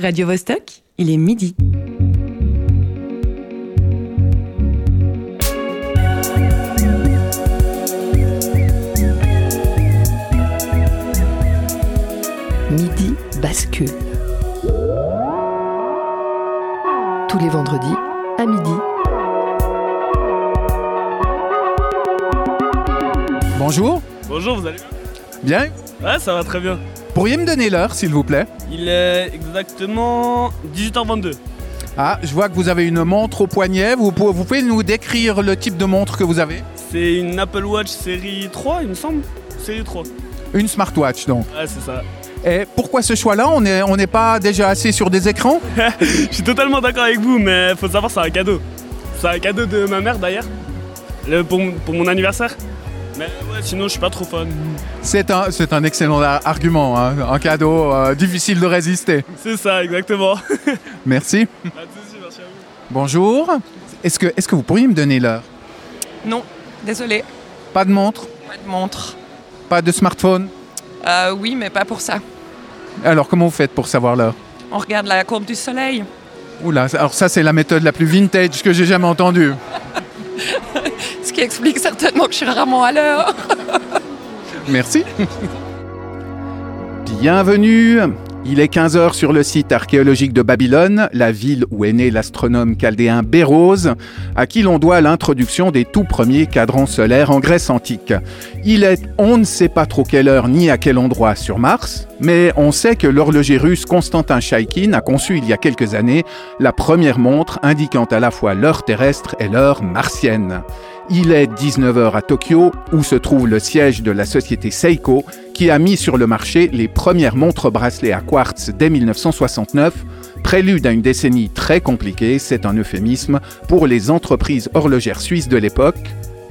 Radio Vostok, il est midi. Midi bascule. Tous les vendredis à midi. Bonjour, Bonjour, vous allez bien bien. Ouais, ça va très bien. Pourriez me donner l'heure, s'il vous plaît Il est exactement 18h22. Ah, je vois que vous avez une montre au poignet. Vous pouvez, vous pouvez nous décrire le type de montre que vous avez C'est une Apple Watch série 3, il me semble. Série 3. Une smartwatch, donc. Ouais, c'est ça. Et pourquoi ce choix-là? On n'est on pas déjà assis sur des écrans? Je suis totalement d'accord avec vous, mais faut savoir, c'est un cadeau. C'est un cadeau de ma mère d'ailleurs. Le- Pour, pour mon anniversaire. Mais ouais, sinon, je suis pas trop fan. C'est un, c'est un excellent ar- argument, hein. un cadeau euh, difficile de résister. C'est ça, exactement. Merci. À vous. Bonjour. Est-ce que, est que vous pourriez me donner l'heure? Non, désolé, Pas de montre? Pas de montre. Pas de smartphone? Euh, oui, mais pas pour ça. Alors, comment vous faites pour savoir l'heure? On regarde la courbe du soleil. Oula, alors ça, c'est la méthode la plus vintage que j'ai jamais entendue. Qui explique certainement que je suis rarement à l'heure. Merci. Bienvenue. Il est 15h sur le site archéologique de Babylone, la ville où est né l'astronome chaldéen Bérose, à qui l'on doit l'introduction des tout premiers cadrans solaires en Grèce antique. Il est on ne sait pas trop quelle heure ni à quel endroit sur Mars, mais on sait que l'horloger russe Konstantin Chaïkin a conçu il y a quelques années la première montre indiquant à la fois l'heure terrestre et l'heure martienne. Il est 19h à Tokyo, où se trouve le siège de la société Seiko, qui a mis sur le marché les premières montres bracelets à quartz dès 1969. Prélude à une décennie très compliquée, c'est un euphémisme pour les entreprises horlogères suisses de l'époque.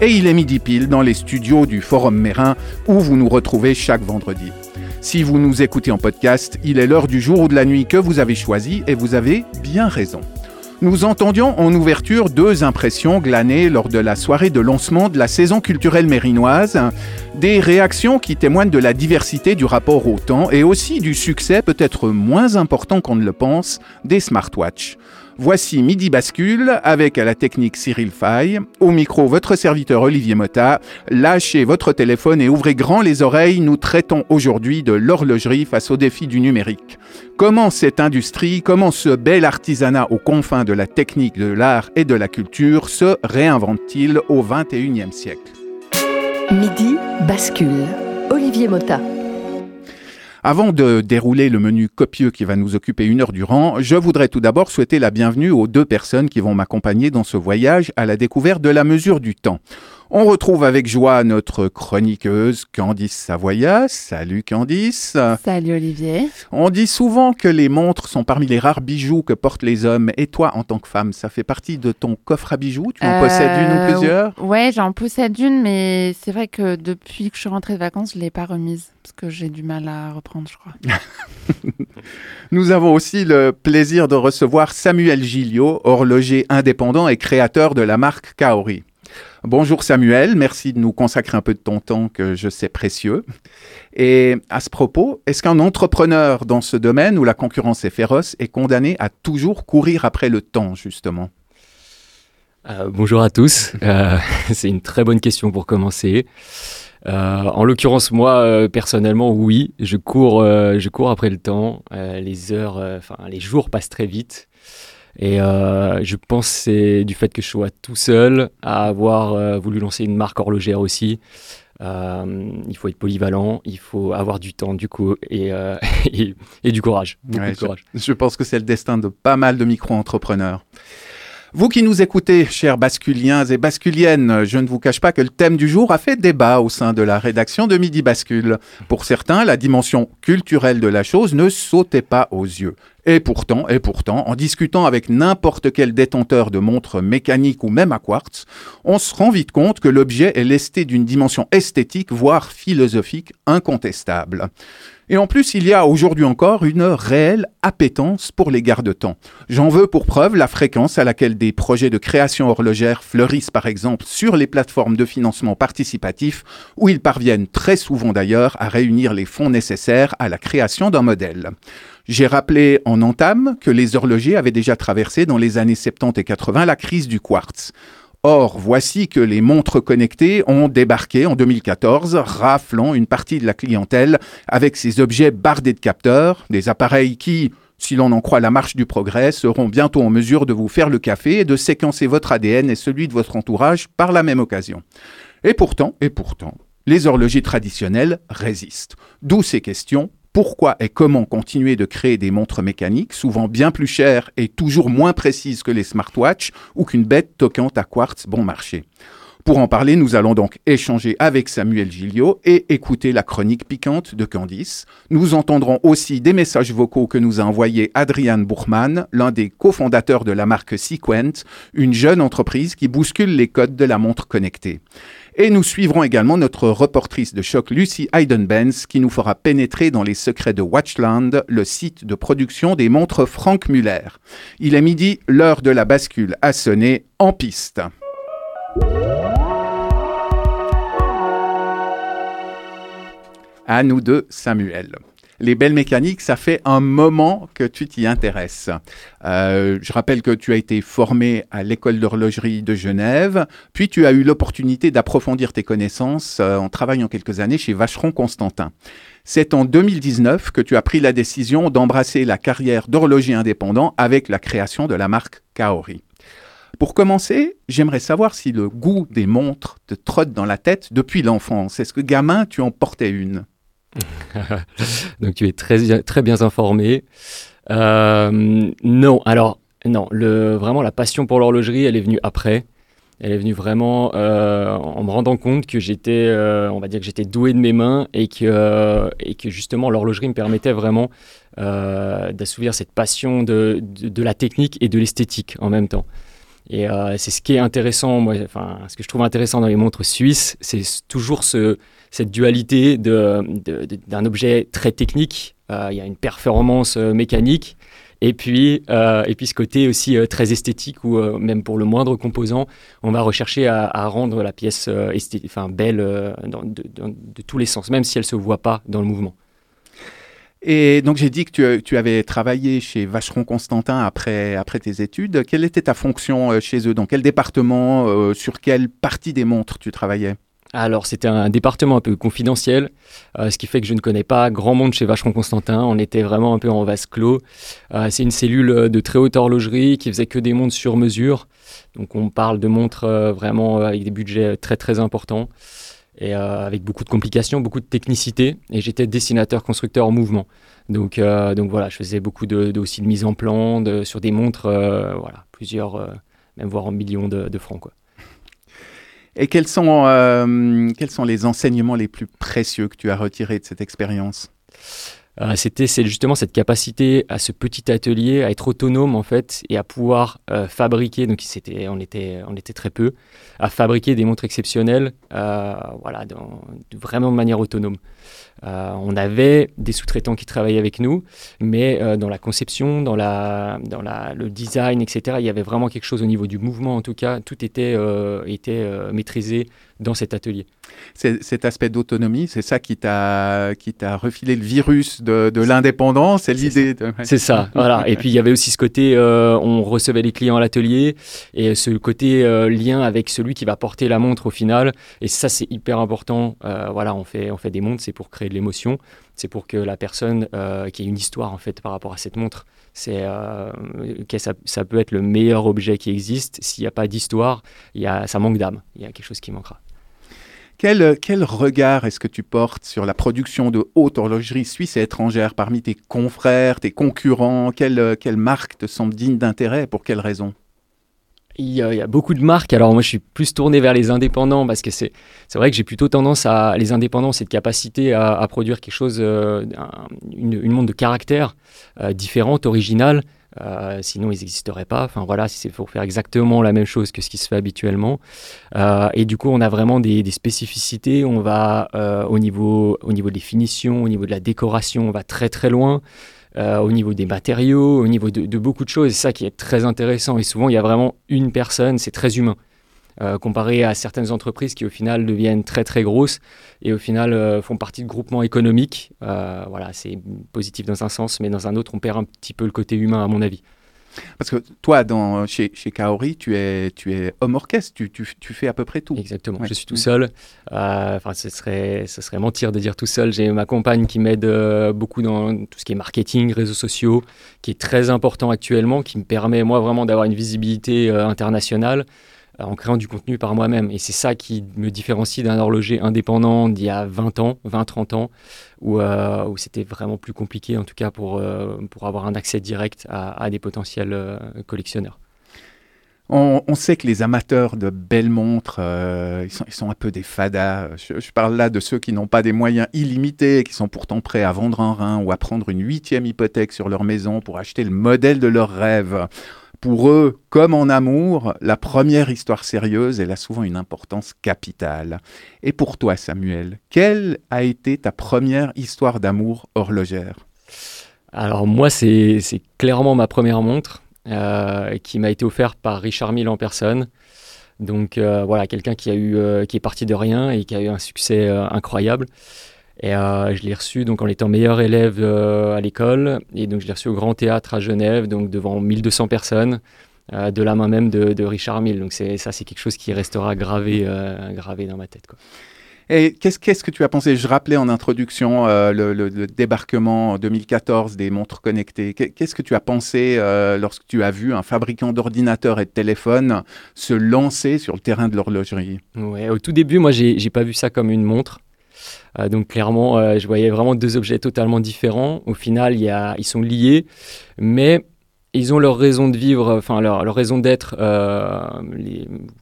Et il est midi pile dans les studios du Forum Mérin, où vous nous retrouvez chaque vendredi. Si vous nous écoutez en podcast, il est l'heure du jour ou de la nuit que vous avez choisi, et vous avez bien raison. Nous entendions en ouverture deux impressions glanées lors de la soirée de lancement de la saison culturelle mérinoise, des réactions qui témoignent de la diversité du rapport au temps et aussi du succès peut-être moins important qu'on ne le pense des smartwatches. Voici Midi Bascule avec à la technique Cyril Fay, au micro votre serviteur Olivier Motta. Lâchez votre téléphone et ouvrez grand les oreilles, nous traitons aujourd'hui de l'horlogerie face aux défis du numérique. Comment cette industrie, comment ce bel artisanat aux confins de la technique, de l'art et de la culture se réinvente-t-il au XXIe siècle? Midi bascule. Olivier Motta. Avant de dérouler le menu copieux qui va nous occuper une heure durant, je voudrais tout d'abord souhaiter la bienvenue aux deux personnes qui vont m'accompagner dans ce voyage à la découverte de la mesure du temps. On retrouve avec joie notre chroniqueuse Candice Savoya. Salut Candice. Salut Olivier. On dit souvent que les montres sont parmi les rares bijoux que portent les hommes. Et toi, en tant que femme, ça fait partie de ton coffre à bijoux? Tu en possèdes une ou Euh, plusieurs? Ouais, j'en possède une, mais c'est vrai que depuis que je suis rentrée de vacances, je ne l'ai pas remise parce que j'ai du mal à reprendre, je crois. Nous avons aussi le plaisir de recevoir Samuel Gilliot, horloger indépendant et créateur de la marque Kaori. Bonjour Samuel, merci de nous consacrer un peu de ton temps que je sais précieux. Et à ce propos, est-ce qu'un entrepreneur dans ce domaine où la concurrence est féroce est condamné à toujours courir après le temps, justement? Euh, bonjour à tous. Euh, c'est une très bonne question pour commencer. Euh, en l'occurrence, moi, personnellement, oui, je cours, je cours après le temps. Les heures, enfin, les jours passent très vite. Et euh, je pense que c'est du fait que je sois tout seul à avoir euh, voulu lancer une marque horlogère aussi. Euh, il faut être polyvalent, il faut avoir du temps, du coup, et, et, et du courage. Beaucoup Ouais, de courage. Je pense que c'est le destin de pas mal de micro-entrepreneurs. Vous qui nous écoutez, chers basculiens et basculiennes, je ne vous cache pas que le thème du jour a fait débat au sein de la rédaction de Midi Bascule. Pour certains, la dimension culturelle de la chose ne sautait pas aux yeux. Et pourtant, et pourtant, en discutant avec n'importe quel détenteur de montres mécaniques ou même à quartz, on se rend vite compte que l'objet est lesté d'une dimension esthétique, voire philosophique, incontestable. Et en plus, il y a aujourd'hui encore une réelle appétence pour les garde-temps. J'en veux pour preuve la fréquence à laquelle des projets de création horlogère fleurissent par exemple sur les plateformes de financement participatif, où ils parviennent très souvent d'ailleurs à réunir les fonds nécessaires à la création d'un modèle. J'ai rappelé en entame que les horlogers avaient déjà traversé dans les années 70 et 80 la crise du quartz. Or, voici que les montres connectées ont débarqué en 2014, raflant une partie de la clientèle avec ces objets bardés de capteurs, des appareils qui, si l'on en croit la marche du progrès, seront bientôt en mesure de vous faire le café et de séquencer votre ADN et celui de votre entourage par la même occasion. Et pourtant, et pourtant, les horlogers traditionnels résistent. D'où ces questions pourquoi et comment continuer de créer des montres mécaniques, souvent bien plus chères et toujours moins précises que les smartwatches ou qu'une bête toquante à quartz bon marché. Pour en parler, nous allons donc échanger avec Samuel Gilliot et écouter la chronique piquante de Candice. Nous entendrons aussi des messages vocaux que nous a envoyés Adrian Buchmann, l'un des cofondateurs de la marque Sequent, une jeune entreprise qui bouscule les codes de la montre connectée. Et nous suivrons également notre reportrice de choc Lucy Heidenbenz qui nous fera pénétrer dans les secrets de Watchland, le site de production des montres Frank Muller. Il est midi, l'heure de la bascule a sonné en piste. À nous deux, Samuel les belles mécaniques, ça fait un moment que tu t'y intéresses. Euh, je rappelle que tu as été formé à l'école d'horlogerie de Genève, puis tu as eu l'opportunité d'approfondir tes connaissances euh, en travaillant quelques années chez Vacheron Constantin. C'est en 2019 que tu as pris la décision d'embrasser la carrière d'horloger indépendant avec la création de la marque Kaori. Pour commencer, j'aimerais savoir si le goût des montres te trotte dans la tête depuis l'enfance. Est-ce que gamin, tu en portais une? Donc tu es très, très bien informé. Euh, non, alors non, le, vraiment la passion pour l'horlogerie, elle est venue après. Elle est venue vraiment euh, en me rendant compte que j'étais, euh, on va dire que j'étais doué de mes mains et que, et que justement l'horlogerie me permettait vraiment d'assouvir cette passion de, de, la technique et de l'esthétique en même temps. Et c'est ce qui est intéressant, moi, enfin, ce que je trouve intéressant dans les montres suisses, c'est toujours ce, cette dualité d'un de, objet très technique. Euh, il y a une performance euh, mécanique. Et puis, euh, et puis ce côté aussi très esthétique où même pour le moindre composant, on va rechercher à, rendre la pièce enfin, belle de, tous les sens, même si elle ne se voit pas dans le mouvement. Et donc j'ai dit que tu, tu, avais travaillé chez Vacheron Constantin après, après tes études. Quelle était ta fonction chez eux? Dans quel département Sur quelle partie des montres tu travaillais? Alors, c'était un département un peu confidentiel, euh, ce qui fait que je ne connais pas grand monde chez Vacheron Constantin. On était vraiment un peu en vase clos. Euh, c'est une cellule de très haute horlogerie qui faisait que des montres sur mesure. Donc, on parle de montres euh, vraiment avec des budgets très très importants et avec beaucoup de complications, beaucoup de technicité. Et j'étais dessinateur constructeur en mouvement. Donc, donc voilà, je faisais beaucoup de, aussi de mise en plan sur des montres, voilà, plusieurs, même voire en millions de, de francs. Quoi. Et quels sont, euh, quels sont les enseignements les plus précieux que tu as retirés de cette expérience? Euh, c'était justement cette capacité à ce petit atelier à être autonome en fait et à pouvoir euh, fabriquer. Donc c'était on était on était très peu à fabriquer des montres exceptionnelles voilà vraiment de manière autonome euh, on avait des sous-traitants qui travaillaient avec nous, mais euh, dans la conception, dans, la, dans la, le design, etc., il y avait vraiment quelque chose au niveau du mouvement, en tout cas, tout était, euh, était maîtrisé dans cet atelier. Cet aspect d'autonomie, c'est ça qui t'a refilé le virus de, de l'indépendance, c'est l'idée. C'est ça, voilà. Et puis il y avait aussi ce côté, on recevait les clients à l'atelier et ce côté lien avec celui qui va porter la montre au final. Et ça, c'est hyper important. voilà, on fait on fait des montres, c'est pour créer de l'émotion, c'est pour que la personne euh, qui ait une histoire en fait par rapport à cette montre. C'est euh, ça, ça, peut être le meilleur objet qui existe. S'il n'y a pas d'histoire, il y a, ça manque d'âme. Il y a quelque chose qui manquera. Quel, quel regard est-ce que tu portes sur la production de haute horlogerie suisse et étrangère parmi tes confrères, tes concurrents? Quelle, quelle marque te semble digne d'intérêt Pour quelles raisons il y, a, beaucoup de marques. Alors moi, je suis plus tourné vers les indépendants parce que c'est vrai que j'ai plutôt tendance à les indépendants, cette capacité à, produire quelque chose, euh, une, une, montre de caractère euh, différente, originale. Euh, sinon, ils n'existeraient pas. Enfin voilà, c'est pour faire exactement la même chose que ce qui se fait habituellement. et du coup, on a vraiment des, des spécificités. On va au niveau au niveau des finitions, au niveau de la décoration, on va très très loin. Euh, au niveau des matériaux, au niveau de, beaucoup de choses. C'est ça qui est très intéressant. Et souvent, il y a vraiment une personne, c'est très humain. euh, comparé à certaines entreprises qui au final deviennent très très grosses et au final euh, font partie de groupements économiques. Voilà, c'est positif dans un sens, mais dans un autre, on perd un petit peu le côté humain, à mon avis. Parce que toi, dans, chez, chez Kaori, tu es, tu es homme orchestre, tu, tu, tu fais à peu près tout. Exactement, Ouais. je suis tout seul. Euh, Enfin, ce serait, ce serait mentir de dire tout seul. J'ai ma compagne qui m'aide euh, beaucoup dans tout ce qui est marketing, réseaux sociaux, qui est très important actuellement, qui me permet moi vraiment d'avoir une visibilité euh, internationale en créant du contenu par moi-même. Et c'est ça qui me différencie d'un horloger indépendant d'il y a 20 ans, 20-30 ans, où, euh, où c'était vraiment plus compliqué, en tout cas pour, euh, pour avoir un accès direct à, des potentiels euh, collectionneurs. On, sait que les amateurs de belles montres, euh, ils, sont, ils sont un peu des fadas. Je, je parle là de ceux qui n'ont pas des moyens illimités, qui sont pourtant prêts à vendre un rein ou à prendre une huitième hypothèque sur leur maison pour acheter le modèle de leur rêve. Pour eux, comme en amour, la première histoire sérieuse, elle a souvent une importance capitale. Et pour toi, Samuel, quelle a été ta première histoire d'amour horlogère? Alors moi, c'est clairement ma première montre euh, qui m'a été offerte par Richard Mille en personne. Donc euh, voilà, quelqu'un qui a eu, euh, qui est parti de rien et qui a eu un succès incroyable. Et euh, je l'ai reçu donc en étant meilleur élève euh, à l'école. Et donc je l'ai reçu au Grand Théâtre à Genève, donc devant 1200 personnes, euh, de la main même de, de Richard Mille. Donc ça, c'est quelque chose qui restera gravé, gravé dans ma tête. Quoi. Et qu'est-ce qu'est-ce que tu as pensé? Je rappelais en introduction le, le- le débarquement en 2014 des montres connectées. Qu'est- Qu'est-ce que tu as pensé lorsque tu as vu un fabricant d'ordinateurs et de téléphones se lancer sur le terrain de l'horlogerie? Ouais, au tout début, moi, j'ai j'ai pas vu ça comme une montre. Euh, donc clairement, euh, je voyais vraiment deux objets totalement différents. Au final, ils sont liés, mais ils ont leur raison de vivre, enfin leur, leur raison d'être, euh,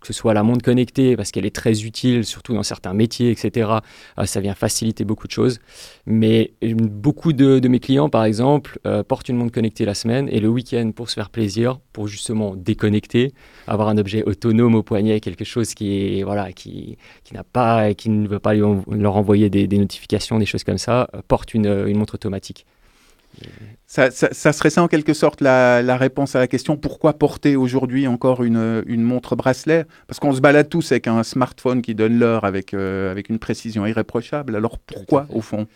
que ce soit la montre connectée, parce qu'elle est très utile, surtout dans certains métiers, etc. Euh, ça vient faciliter beaucoup de choses. Mais beaucoup de, mes clients, par exemple, euh, portent une montre connectée la semaine et le week-end pour se faire plaisir, pour justement déconnecter, avoir un objet autonome au poignet, quelque chose qui voilà, qui, n'a pas, qui ne veut pas leur envoyer des, notifications, des choses comme ça, porte une, une montre automatique. Ça, ça- ça serait ça en quelque sorte la, la réponse à la question pourquoi porter aujourd'hui encore une, une montre bracelet? Parce qu'on se balade tous avec un smartphone qui donne l'heure avec, euh, avec une précision irréprochable. Alors pourquoi au fond?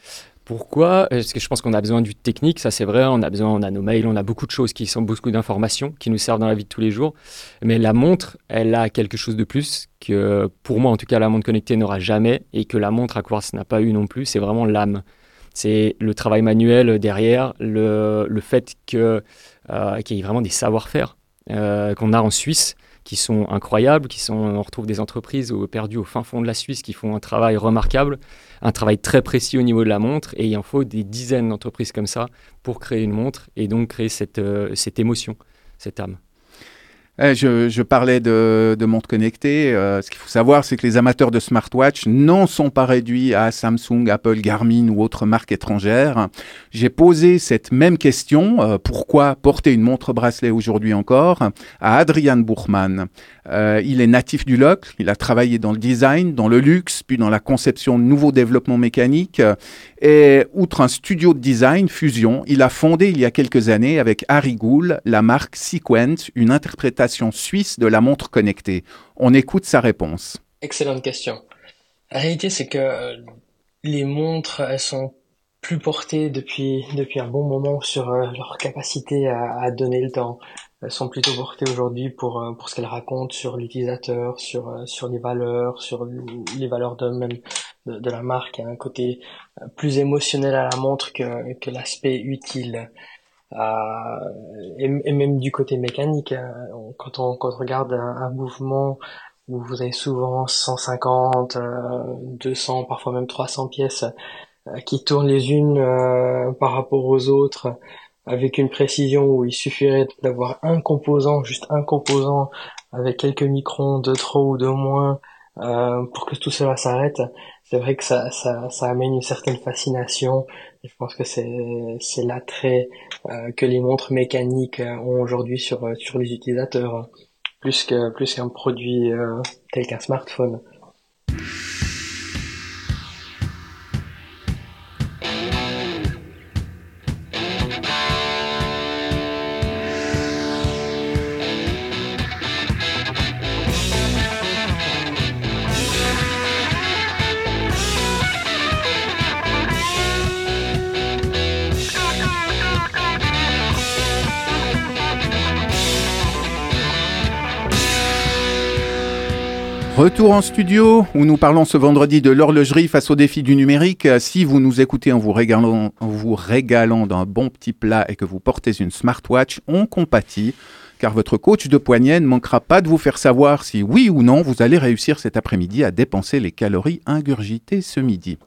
Pourquoi? Parce que je pense qu'on a besoin du technique, ça c'est vrai, on a besoin, on a nos mails, on a beaucoup de choses qui sont beaucoup d'informations qui nous servent dans la vie de tous les jours. Mais la montre, elle a quelque chose de plus que pour moi en tout cas la montre connectée n'aura jamais et que la montre à quartz n'a pas eu non plus, c'est vraiment l'âme. C'est le travail manuel derrière, le, le fait euh, qu'il y ait vraiment des savoir-faire euh, qu'on a en Suisse qui sont incroyables, qui sont, on retrouve des entreprises perdues au fin fond de la Suisse qui font un travail remarquable, un travail très précis au niveau de la montre, et il en faut des dizaines d'entreprises comme ça pour créer une montre et donc créer cette, euh, cette émotion, cette âme. Eh, je, je parlais de, de montres connectées. Euh, ce qu'il faut savoir, c'est que les amateurs de smartwatch n'en sont pas réduits à Samsung, Apple, Garmin ou autres marques étrangères. J'ai posé cette même question, euh, pourquoi porter une montre bracelet aujourd'hui encore, à Adrian Buchmann. Euh, il est natif du LOC, il a travaillé dans le design, dans le luxe, puis dans la conception de nouveaux développements mécaniques. Et outre un studio de design, Fusion, il a fondé il y a quelques années avec Harry Gould la marque Sequent, une interprétation suisse de la montre connectée. On écoute sa réponse. Excellente question. La réalité, c'est que euh, les montres, elles sont plus portées depuis depuis un bon moment sur euh, leur capacité à donner le temps. Elles sont plutôt portées aujourd'hui pour euh, pour ce qu'elles racontent sur l'utilisateur, sur euh, sur les valeurs, sur les valeurs de même de, la marque. Il y a un côté euh, plus émotionnel à la montre que que l'aspect utile. Euh, et, même du côté mécanique, euh, quand on quand on regarde un, un mouvement où vous avez souvent 150, euh, 200, parfois même 300 pièces euh, qui tournent les unes euh, par rapport aux autres avec une précision où il suffirait d'avoir un composant, juste un composant avec quelques microns de trop ou de moins euh, pour que tout cela s'arrête. C'est vrai que ça, ça, amène une certaine fascination. Et je pense que c'est l'attrait euh, que les montres mécaniques euh, ont aujourd'hui sur sur les utilisateurs plus que plus qu'un produit tel qu'un smartphone. Retour en studio où nous parlons ce vendredi de l'horlogerie face au défi du numérique. Si vous nous écoutez en vous régalant, d'un bon petit plat et que vous portez une smartwatch, on compatit car votre coach de poignet ne manquera pas de vous faire savoir si oui ou non vous allez réussir cet après-midi à dépenser les calories ingurgitées ce midi.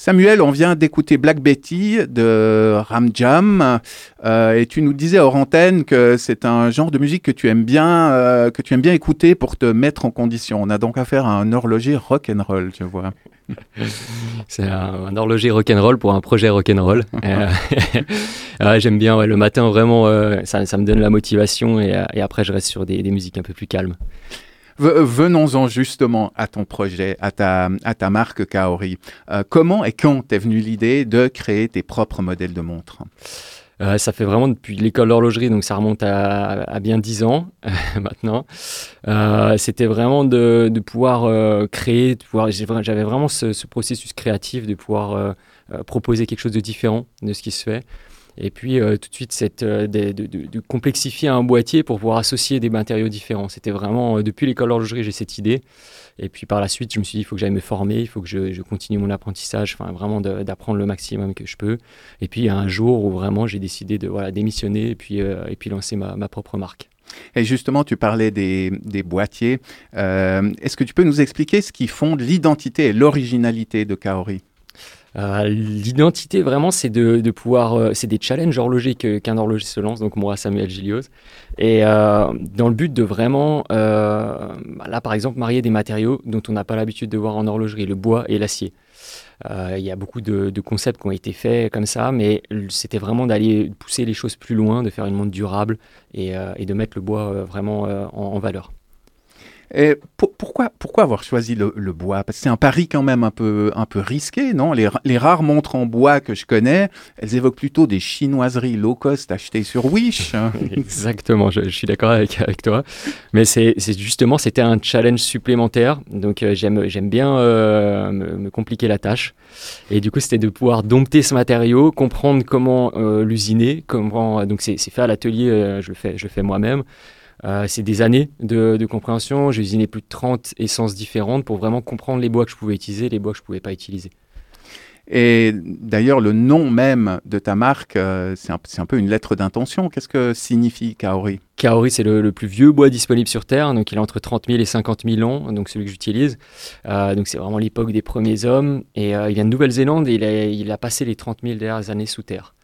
Samuel, on vient d'écouter Black Betty de Ram Jam euh, et tu nous disais hors antenne que c'est un genre de musique que tu aimes bien, euh, que tu aimes bien écouter pour te mettre en condition. On a donc affaire à un horloger rock and roll, tu vois. C'est un, horloger rock and roll pour un projet rock and roll. Euh, j'aime bien le matin vraiment, ça, me donne la motivation et, après je reste sur des musiques un peu plus calmes. Venons-en justement à ton projet, à ta, marque Kaori. Euh, comment et quand t'es venue l'idée de créer tes propres modèles de montres? Euh, ça fait vraiment depuis l'école d'horlogerie, donc ça remonte à, bien dix ans maintenant. Euh, c'était vraiment de, pouvoir créer, j'avais vraiment ce, processus créatif de pouvoir proposer quelque chose de différent de ce qui se fait. Et puis euh, tout de suite, cette, euh, de, complexifier un boîtier pour pouvoir associer des matériaux différents. C'était vraiment, euh, depuis l'école d'horlogerie, j'ai cette idée. Et puis par la suite, je me suis dit, il faut que j'aille me former, il faut que je, continue mon apprentissage, enfin vraiment d'apprendre le maximum que je peux. Et puis il y a un jour où vraiment j'ai décidé de voilà, démissionner et puis, et puis lancer ma, ma, propre marque. Et justement, tu parlais des, des boîtiers. Est-ce que tu peux nous expliquer ce qui fonde l'identité et l'originalité de Kaori? Euh, l'identité, vraiment, c'est de, pouvoir. Euh, c'est des challenges horlogers qu'un horloger se lance, donc moi, Samuel Gillios. Et euh, dans le but de vraiment, bah là, par exemple, marier des matériaux dont on n'a pas l'habitude de voir en horlogerie, le bois et l'acier. Il y a beaucoup de, concepts qui ont été faits comme ça, mais c'était vraiment d'aller pousser les choses plus loin, de faire une montre durable et, de mettre le bois vraiment en valeur. Et pourquoi, avoir choisi le, bois? Parce que c'est un pari quand même un peu, un peu risqué, non? Les, rares montres en bois que je connais, elles évoquent plutôt des chinoiseries low cost achetées sur Wish. Exactement, je, suis d'accord avec, toi. Mais c'est justement, c'était un challenge supplémentaire. Donc euh, j'aime bien euh, me, compliquer la tâche. Et du coup, c'était de pouvoir dompter ce matériau, comprendre comment euh, l'usiner, donc c'est fait à l'atelier, je le fais, je le fais moi-même. Euh, c'est des années de, compréhension. J'ai usiné plus de 30 essences différentes pour vraiment comprendre les bois que je pouvais utiliser, les bois que je ne pouvais pas utiliser. Et d'ailleurs, le nom même de ta marque, euh, c'est un, peu une lettre d'intention. Qu'est-ce que signifie Kaori? Kaori, c'est le, plus vieux bois disponible sur Terre. Donc, il a entre 30 000 et 50 000 ans, donc celui que j'utilise. Euh, donc, c'est vraiment l'époque des premiers hommes. Et il vient de Nouvelle-Zélande et il a, il a, passé les 30 000 dernières années sous terre.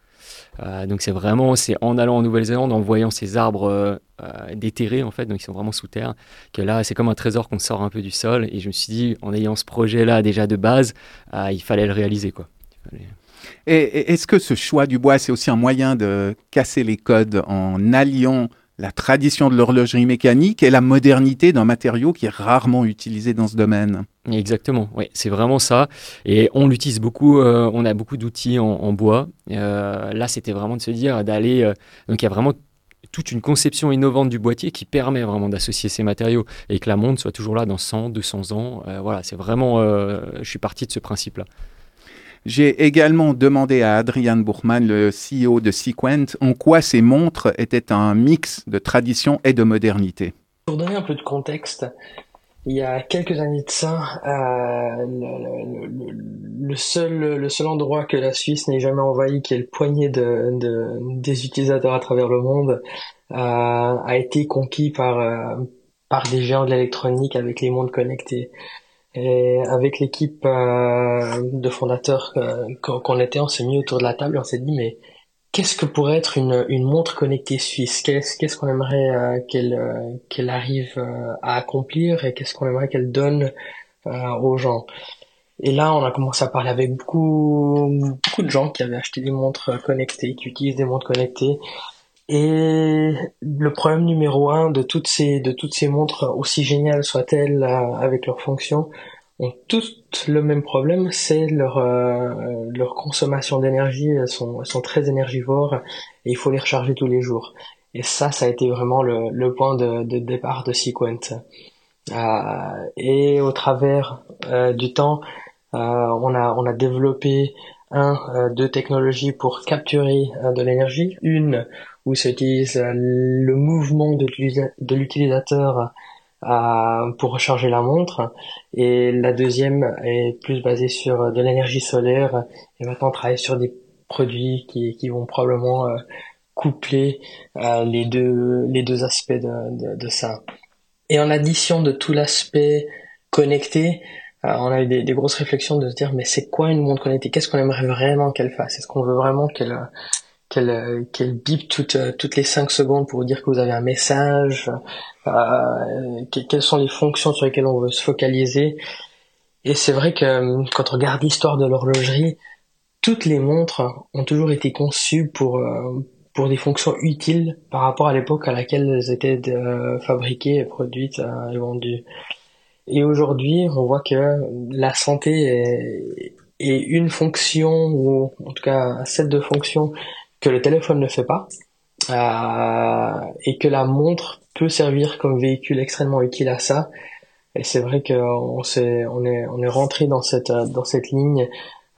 Euh, donc c'est vraiment, c'est en allant en Nouvelle-Zélande, en voyant ces arbres euh, euh, déterrés en fait, donc ils sont vraiment sous terre, que là c'est comme un trésor qu'on sort un peu du sol. Et je me suis dit, en ayant ce projet-là déjà de base, il fallait le réaliser quoi. Et est-ce que ce choix du bois, c'est aussi un moyen de casser les codes en alliant la tradition de l'horlogerie mécanique et la modernité d'un matériau qui est rarement utilisé dans ce domaine. Exactement, oui, c'est vraiment ça. Et on l'utilise beaucoup, euh, on a beaucoup d'outils en, bois. Euh, là, c'était vraiment de se dire d'aller. Euh, donc, il y a vraiment toute une conception innovante du boîtier qui permet vraiment d'associer ces matériaux et que la montre soit toujours là dans 100, 200 ans. voilà, c'est vraiment. je suis parti de ce principe-là. J'ai également demandé à Adrian Buchmann, le CEO de Sequent, en quoi ces montres étaient un mix de tradition et de modernité. Pour donner un peu de contexte, il y a quelques années de ça, euh, le, seul, le seul endroit que la Suisse n'ait jamais envahi, qui est le poignet de, des utilisateurs à travers le monde, euh, a été conquis par, euh, par des géants de l'électronique avec les montres connectées. Et avec l'équipe euh, de fondateurs euh, qu'on était, on s'est mis autour de la table et on s'est dit mais qu'est-ce que pourrait être une, une montre connectée suisse? Qu'est-ce qu'on aimerait euh, qu'elle qu'elle arrive à accomplir et qu'est-ce qu'on aimerait qu'elle donne aux gens? Et là, on a commencé à parler avec beaucoup beaucoup de gens qui avaient acheté des montres connectées, qui utilisent des montres connectées. Et le problème numéro un de toutes ces de toutes ces montres, aussi géniales soient-elles avec leurs fonctions, ont toutes le même problème, c'est leur euh, leur consommation d'énergie. Elles sont elles sont très énergivores et il faut les recharger tous les jours. Et ça, ça a été vraiment le, le point de, de départ de Sequent. Euh, et au travers euh, du temps, euh, on a on a développé un euh, deux technologies pour capturer de l'énergie. Une où s'utilise le mouvement de l'utilisateur pour recharger la montre. Et la deuxième est plus basée sur de l'énergie solaire. Et maintenant, on travaille sur des produits qui, qui vont probablement euh, coupler euh, les deux les deux aspects de, de, ça. Et en addition de tout l'aspect connecté, euh, on a eu des, des, grosses réflexions de se dire mais c'est quoi une montre connectée? Qu'est-ce qu'on aimerait vraiment qu'elle fasse? Est-ce qu'on veut vraiment qu'elle qu'elle qu'elle bip toutes toutes les 5 secondes pour vous dire que vous avez un message euh, quelles sont les fonctions sur lesquelles on veut se focaliser et c'est vrai que quand on regarde l'histoire de l'horlogerie toutes les montres ont toujours été conçues pour euh, pour des fonctions utiles par rapport à l'époque à laquelle elles étaient euh, fabriquées, produites euh, et vendues. Et aujourd'hui, on voit que la santé est, une fonction ou en tout cas un set de fonctions que le téléphone ne fait pas euh, et que la montre peut servir comme véhicule extrêmement utile à ça. Et c'est vrai qu'on s'est, on est, on est rentré dans cette, dans cette ligne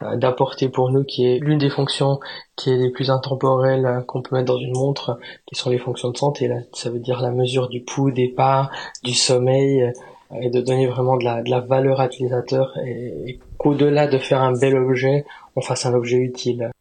euh, d'apporter pour nous, qui est l'une des fonctions qui est les plus intemporelles euh, qu'on peut mettre dans une montre, qui sont les fonctions de santé. Là. Ça veut dire la mesure du pouls, des pas, du sommeil, euh, et de donner vraiment de la, de la valeur à l'utilisateur, et, et qu'au-delà de faire un bel objet, on fasse un objet utile.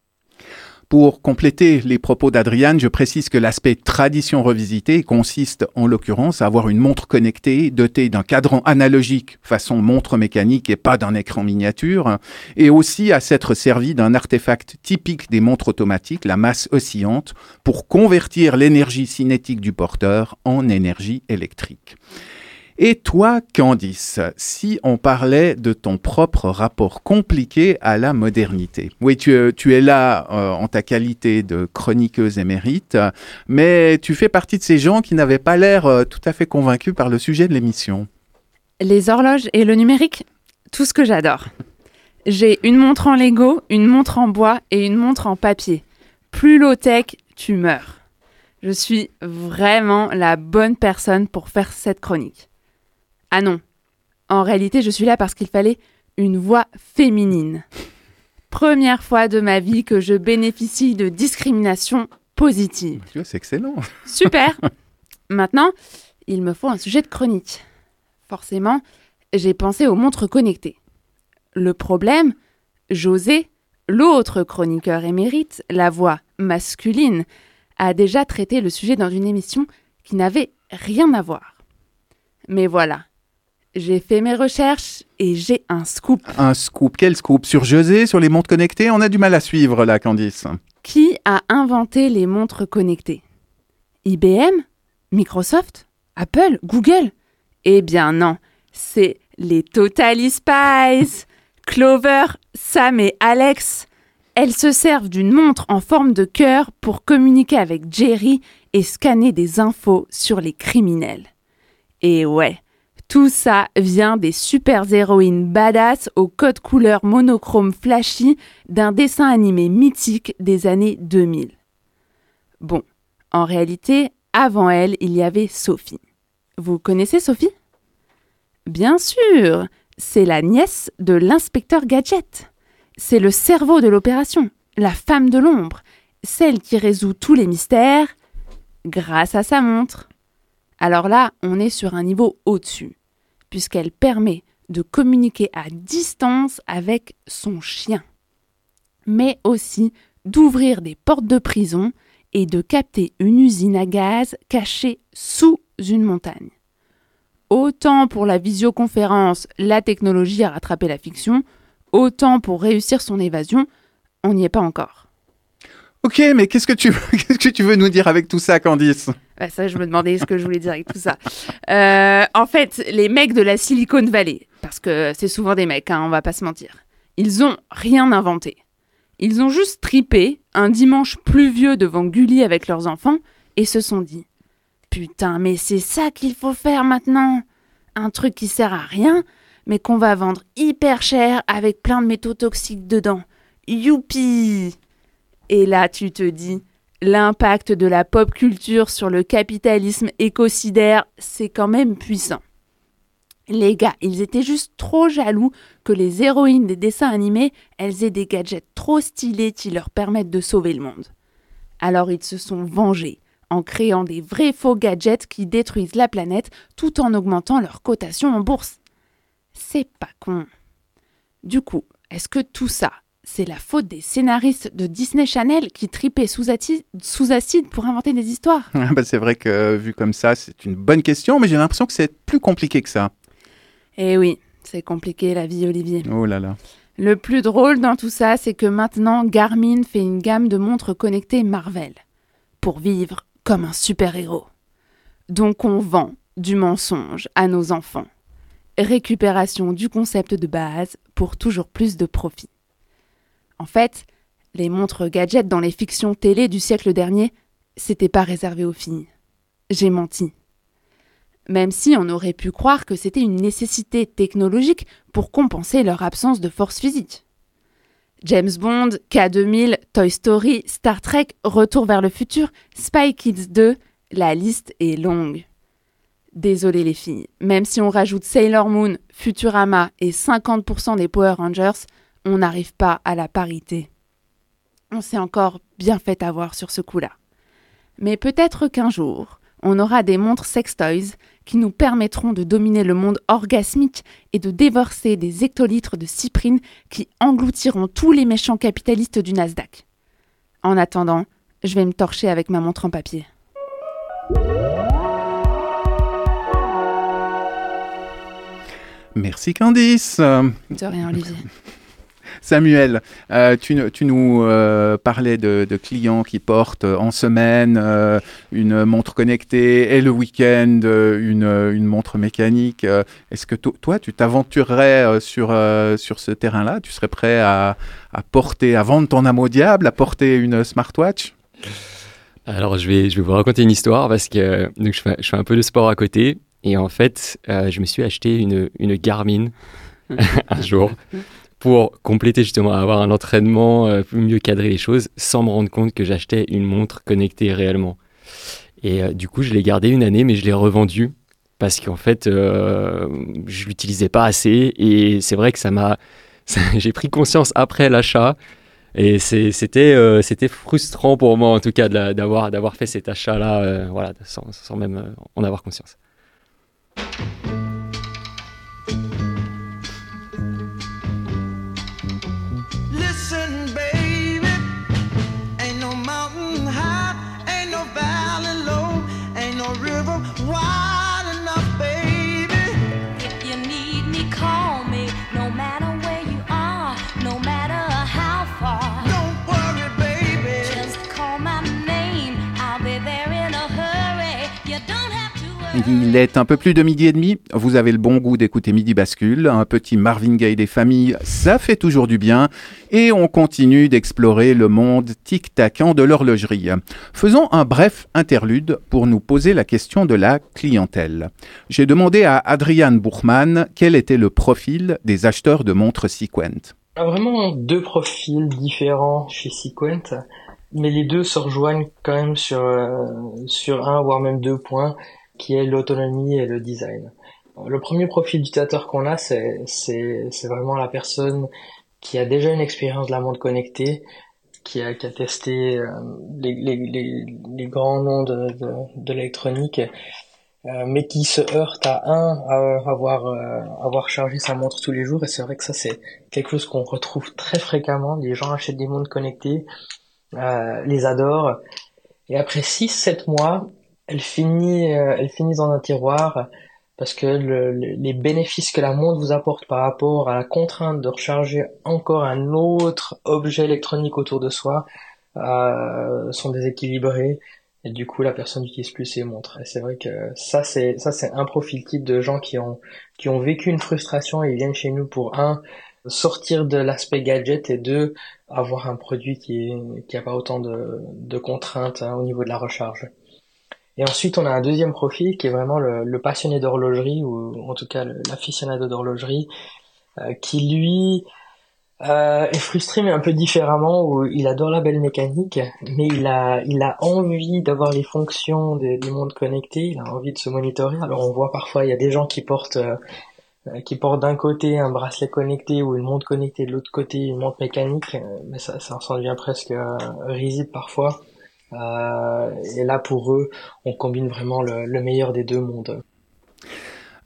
Pour compléter les propos d'Adriane, je précise que l'aspect tradition revisité consiste en l'occurrence à avoir une montre connectée dotée d'un cadran analogique façon montre mécanique et pas d'un écran miniature, et aussi à s'être servi d'un artefact typique des montres automatiques, la masse oscillante, pour convertir l'énergie cinétique du porteur en énergie électrique. Et toi, Candice, si on parlait de ton propre rapport compliqué à la modernité. Oui, tu, es là euh, en ta qualité de chroniqueuse émérite, mais tu fais partie de ces gens qui n'avaient pas l'air euh, tout à fait convaincus par le sujet de l'émission. Les horloges et le numérique, tout ce que j'adore. J'ai une montre en Lego, une montre en bois et une montre en papier. Plus low-tech, tu meurs. Je suis vraiment la bonne personne pour faire cette chronique. Ah non. En réalité, je suis là parce qu'il fallait une voix féminine. Première fois de ma vie que je bénéficie de discrimination positive. C'est excellent. Super. Maintenant, il me faut un sujet de chronique. Forcément, j'ai pensé aux montres connectées. Le problème, José, l'autre chroniqueur émérite, la voix masculine, a déjà traité le sujet dans une émission qui n'avait rien à voir. Mais voilà, j'ai fait mes recherches et j'ai un scoop. Un scoop. Quel scoop? Sur José, sur les montres connectées? On a du mal à suivre là, Candice. Qui a inventé les montres connectées? IBM Microsoft? Apple? Google? Eh bien non, c'est les Totally Spies. Clover, Sam et Alex. Elles se servent d'une montre en forme de cœur pour communiquer avec Jerry et scanner des infos sur les criminels. Et ouais, tout ça vient des super héroïnes badass au code couleur monochrome flashy d'un dessin animé mythique des années 2000. Bon, en réalité, avant elle, il y avait Sophie. Vous connaissez Sophie? Bien sûr, c'est la nièce de l'inspecteur Gadget. C'est le cerveau de l'opération, la femme de l'ombre, celle qui résout tous les mystères grâce à sa montre. Alors là, on est sur un niveau au-dessus puisqu'elle permet de communiquer à distance avec son chien, mais aussi d'ouvrir des portes de prison et de capter une usine à gaz cachée sous une montagne. Autant pour la visioconférence, la technologie a rattrapé la fiction, autant pour réussir son évasion, on n'y est pas encore. Ok, mais qu'est-ce que tu veux, qu'est-ce que tu veux nous dire avec tout ça, Candice? Bah, Ça, je me demandais ce que je voulais dire avec tout ça. Euh, en fait, les mecs de la Silicon Valley, parce que c'est souvent des mecs, hein, on va pas se mentir, ils ont rien inventé. Ils ont juste tripé un dimanche pluvieux devant Gulli avec leurs enfants et se sont dit Putain, mais c'est ça qu'il faut faire maintenant Un truc qui sert à rien, mais qu'on va vendre hyper cher avec plein de métaux toxiques dedans. Youpi et là, tu te dis, l'impact de la pop culture sur le capitalisme écocidaire, c'est quand même puissant. Les gars, ils étaient juste trop jaloux que les héroïnes des dessins animés, elles aient des gadgets trop stylés qui leur permettent de sauver le monde. Alors ils se sont vengés en créant des vrais faux gadgets qui détruisent la planète tout en augmentant leur cotation en bourse. C'est pas con. Du coup, est-ce que tout ça, c'est la faute des scénaristes de Disney Channel qui tripaient sous, acide pour inventer des histoires Ah bah, c'est vrai que vu comme ça, c'est une bonne question, mais j'ai l'impression que c'est plus compliqué que ça. Eh oui, c'est compliqué la vie, Olivier. Oh là là. Le plus drôle dans tout ça, c'est que maintenant Garmin fait une gamme de montres connectées Marvel pour vivre comme un super-héros. Donc on vend du mensonge à nos enfants. Récupération du concept de base pour toujours plus de profit. En fait, les montres gadgets dans les fictions télé du siècle dernier, c'était pas réservé aux filles. J'ai menti. Même si on aurait pu croire que c'était une nécessité technologique pour compenser leur absence de force physique. James Bond, K2000, Toy Story, Star Trek, Retour vers le futur, Spy Kids 2, la liste est longue. Désolé les filles, même si on rajoute Sailor Moon, Futurama et 50% des Power Rangers, on n'arrive pas à la parité. On s'est encore bien fait avoir sur ce coup-là. Mais peut-être qu'un jour, on aura des montres sextoys qui nous permettront de dominer le monde orgasmique et de déverser des hectolitres de cyprine qui engloutiront tous les méchants capitalistes du Nasdaq. En attendant, je vais me torcher avec ma montre en papier. Merci Candice. De rien, Olivier. Samuel, euh, tu, nous euh, parlais de, de clients qui portent euh, en semaine euh, une montre connectée et le week-end une, une montre mécanique. Est-ce que to- toi, tu t'aventurerais sur, sur ce terrain-là? Tu serais prêt à, à porter, à vendre ton âme au diable, à porter une smartwatch? Alors, je vais, je vais vous raconter une histoire parce que donc, je, fais, je fais un peu de sport à côté. Et en fait, je me suis acheté une, une Garmin un jour pour compléter justement, avoir un entraînement, euh, mieux cadrer les choses, sans me rendre compte que j'achetais une montre connectée réellement. Et euh, du coup, je l'ai gardée une année, mais je l'ai revendue parce qu'en fait, euh, je l'utilisais pas assez. Et c'est vrai que ça m'a, j'ai pris conscience après l'achat. Et euh, c'était frustrant pour moi, en tout cas, d'avoir fait cet achat-là, euh, voilà, sans, même en avoir conscience. Il est un peu plus de midi et demi. Vous avez le bon goût d'écouter Midi Bascule. Un petit Marvin Gaye des familles, ça fait toujours du bien. Et on continue d'explorer le monde tic-tacant de l'horlogerie. Faisons un bref interlude pour nous poser la question de la clientèle. J'ai demandé à Adriane Buchmann quel était le profil des acheteurs de montres Sequent. a vraiment deux profils différents chez Sequent, mais les deux se rejoignent quand même sur, euh, sur un, voire même deux points, qui est l'autonomie et le design. Le premier profil d'utilisateur qu'on a, c'est, c'est, c'est vraiment la personne qui a déjà une expérience de la montre connectée, qui a, qui a testé euh, les, les, les, les grands noms de, de, de l'électronique, euh, mais qui se heurte à un, à avoir, euh, avoir chargé sa montre tous les jours, et c'est vrai que ça c'est quelque chose qu'on retrouve très fréquemment. Les gens achètent des montres connectées, euh, les adorent, et après 6-7 mois, elles finissent, euh, elles finissent dans un tiroir parce que le- le- les bénéfices que la montre vous apporte par rapport à la contrainte de recharger encore un autre objet électronique autour de soi euh, sont déséquilibrés et du coup la personne n'utilise plus ses montres. Et c'est vrai que ça c'est ça c'est un profil type de gens qui ont qui ont vécu une frustration et ils viennent chez nous pour un sortir de l'aspect gadget et deux avoir un produit qui est, qui a pas autant de, de contraintes hein, au niveau de la recharge. Et ensuite, on a un deuxième profil qui est vraiment le, le passionné d'horlogerie, ou en tout cas l'aficionado d'horlogerie, euh, qui lui euh, est frustré mais un peu différemment, où il adore la belle mécanique, mais il a, il a envie d'avoir les fonctions des, des montres connectées, il a envie de se monitorer. Alors on voit parfois, il y a des gens qui portent... euh, qui portent d'un côté un bracelet connecté ou une montre connectée de l'autre côté une montre mécanique, euh, mais ça, ça en devient presque euh, risible parfois. Euh, et là, pour eux, on combine vraiment le, le meilleur des deux mondes.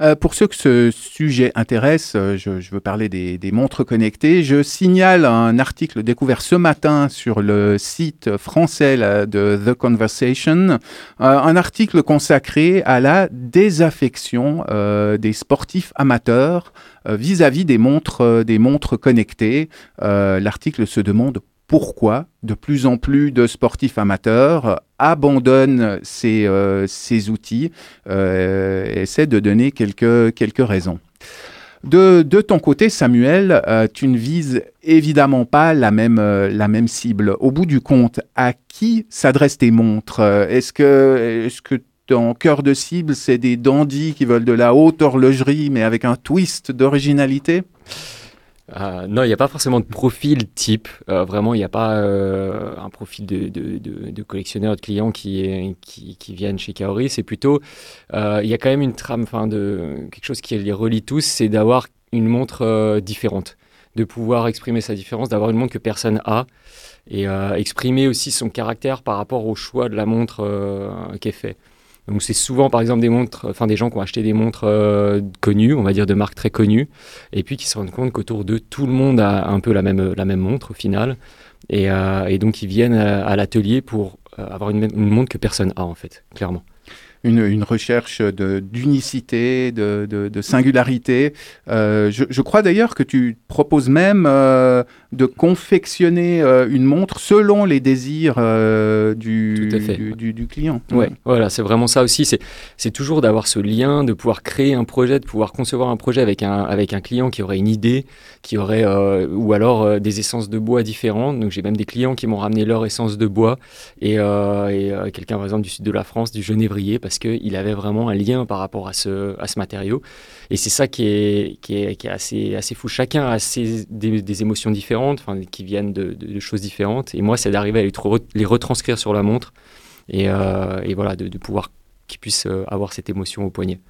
Euh, pour ceux que ce sujet intéresse, euh, je, veux parler des, montres connectées. Je signale un article découvert ce matin sur le site français de The Conversation, un article consacré à la désaffection des sportifs amateurs vis-à-vis des montres, des montres connectées. L'article se demande pourquoi de plus en plus de sportifs amateurs abandonnent ces, euh, ces outils euh, et essaient de donner quelques, quelques raisons. De, de ton côté, Samuel, euh, tu ne vises évidemment pas la même, euh, la même cible. Au bout du compte, à qui s'adressent tes montres? Euh, Est-ce que, est-ce que ton cœur de cible, c'est des dandys qui veulent de la haute horlogerie, mais avec un twist d'originalité? Euh, non, il n'y a pas forcément de profil type. Euh, vraiment, il n'y a pas euh, un profil de, collectionneur, de clients qui, qui, viennent chez Kaori. C'est plutôt, il y a quand même une trame, enfin, de quelque chose qui les relie tous, c'est d'avoir une montre différente, de pouvoir exprimer sa différence, d'avoir une montre que personne a et exprimer aussi son caractère par rapport au choix de la montre qui est fait. Donc c'est souvent par exemple des montres, enfin des gens qui ont acheté des montres euh, connues, on va dire de marques très connues, et puis qui se rendent compte qu'autour d'eux tout le monde a un peu la même, la même montre au final, et, euh, donc ils viennent à, l'atelier pour euh, avoir une, une montre que personne a en fait, clairement. Une, une recherche d'unicité, de, de, de singularité. Euh, je, je crois d'ailleurs que tu proposes même euh, de confectionner euh, une montre selon les désirs du, du, du- du client. Ouais, voilà, c'est vraiment ça aussi. C'est, c'est toujours d'avoir ce lien, de pouvoir créer un projet, de pouvoir concevoir un projet avec un, avec un client qui aurait une idée, qui aurait, ou alors des essences de bois différentes. Donc j'ai même des clients qui m'ont ramené leur essence de bois et, et quelqu'un par exemple du sud de la France, du genévrier, parce qu'il avait vraiment un lien par rapport à ce, matériau. Et c'est ça qui est, assez, fou. Chacun a ses, des, émotions différentes, qui viennent de, choses différentes. Et moi, c'est d'arriver à les, retranscrire sur la montre et, euh, et voilà, de, de pouvoir qu'ils puissent euh, avoir cette émotion au poignet.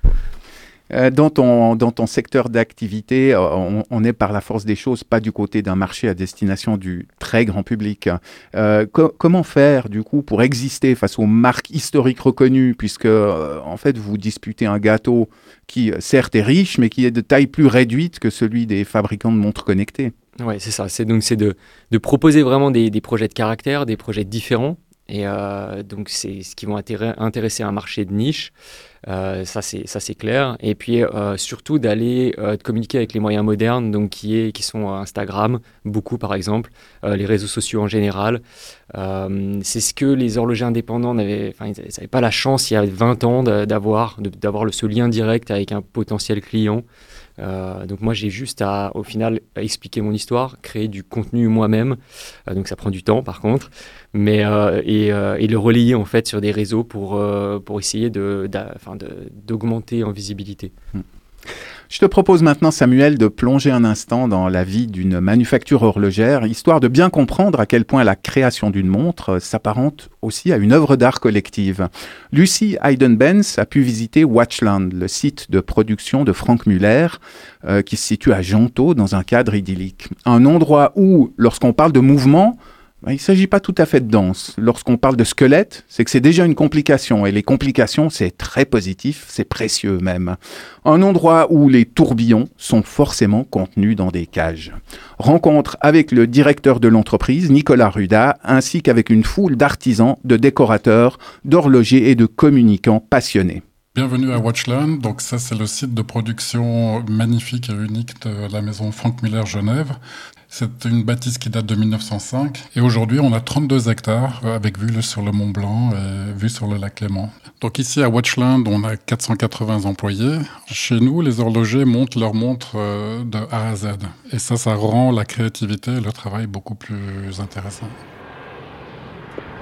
Euh, Dans ton, dans ton secteur d'activité, euh, on, on est par la force des choses pas du côté d'un marché à destination du très grand public. Euh, co- comment faire du coup pour exister face aux marques historiques reconnues, puisque en fait vous disputez un gâteau qui certes est riche, mais qui est de taille plus réduite que celui des fabricants de montres connectées? Ouais, c'est ça. C'est donc de, de proposer vraiment des projets de caractère, des projets différents. Et euh, donc c'est ce qui intér- intéresser un marché de niche. Euh, ça c'est clair. Et puis euh, surtout d'aller euh, communiquer avec les moyens modernes, donc qui est qui sont Instagram beaucoup par exemple, les réseaux sociaux en général. C'est ce que les horlogers indépendants n'avaient, pas la chance il y a 20 ans d'avoir d'avoir ce lien direct avec un potentiel client. Euh, donc moi j'ai juste à au final expliquer mon histoire, créer du contenu moi-même. Euh, donc ça prend du temps par contre, mais euh, et, le relayer en fait sur des réseaux pour pour essayer de d'augmenter en visibilité. Je te propose maintenant, Samuel, de plonger un instant dans la vie d'une manufacture horlogère, histoire de bien comprendre à quel point la création d'une montre s'apparente aussi à une œuvre d'art collective. Lucy Hayden-Benz a pu visiter Watchland, le site de production de Frank Muller, euh, qui se situe à Jonto, dans un cadre idyllique. Un endroit où, lorsqu'on parle de mouvement, il ne s'agit pas tout à fait de danse. Lorsqu'on parle de squelette, c'est que c'est déjà une complication. Et les complications, c'est très positif, c'est précieux même. Un endroit où les tourbillons sont forcément contenus dans des cages. Rencontre avec le directeur de l'entreprise, Nicolas Ruda, ainsi qu'avec une foule d'artisans, de décorateurs, d'horlogers et de communicants passionnés. Bienvenue à Watchland. Donc ça, c'est le site de production magnifique et unique de la maison Frank Miller Genève. C'est une bâtisse qui date de 1905. Et aujourd'hui, on a 32 hectares euh, avec vue sur le Mont Blanc et vue sur le lac Léman. Donc ici à Watchland, on a 480 employés. Chez nous, les horlogers montent leurs montres euh, de A à Z. Et ça, ça rend la créativité et le travail beaucoup plus intéressant.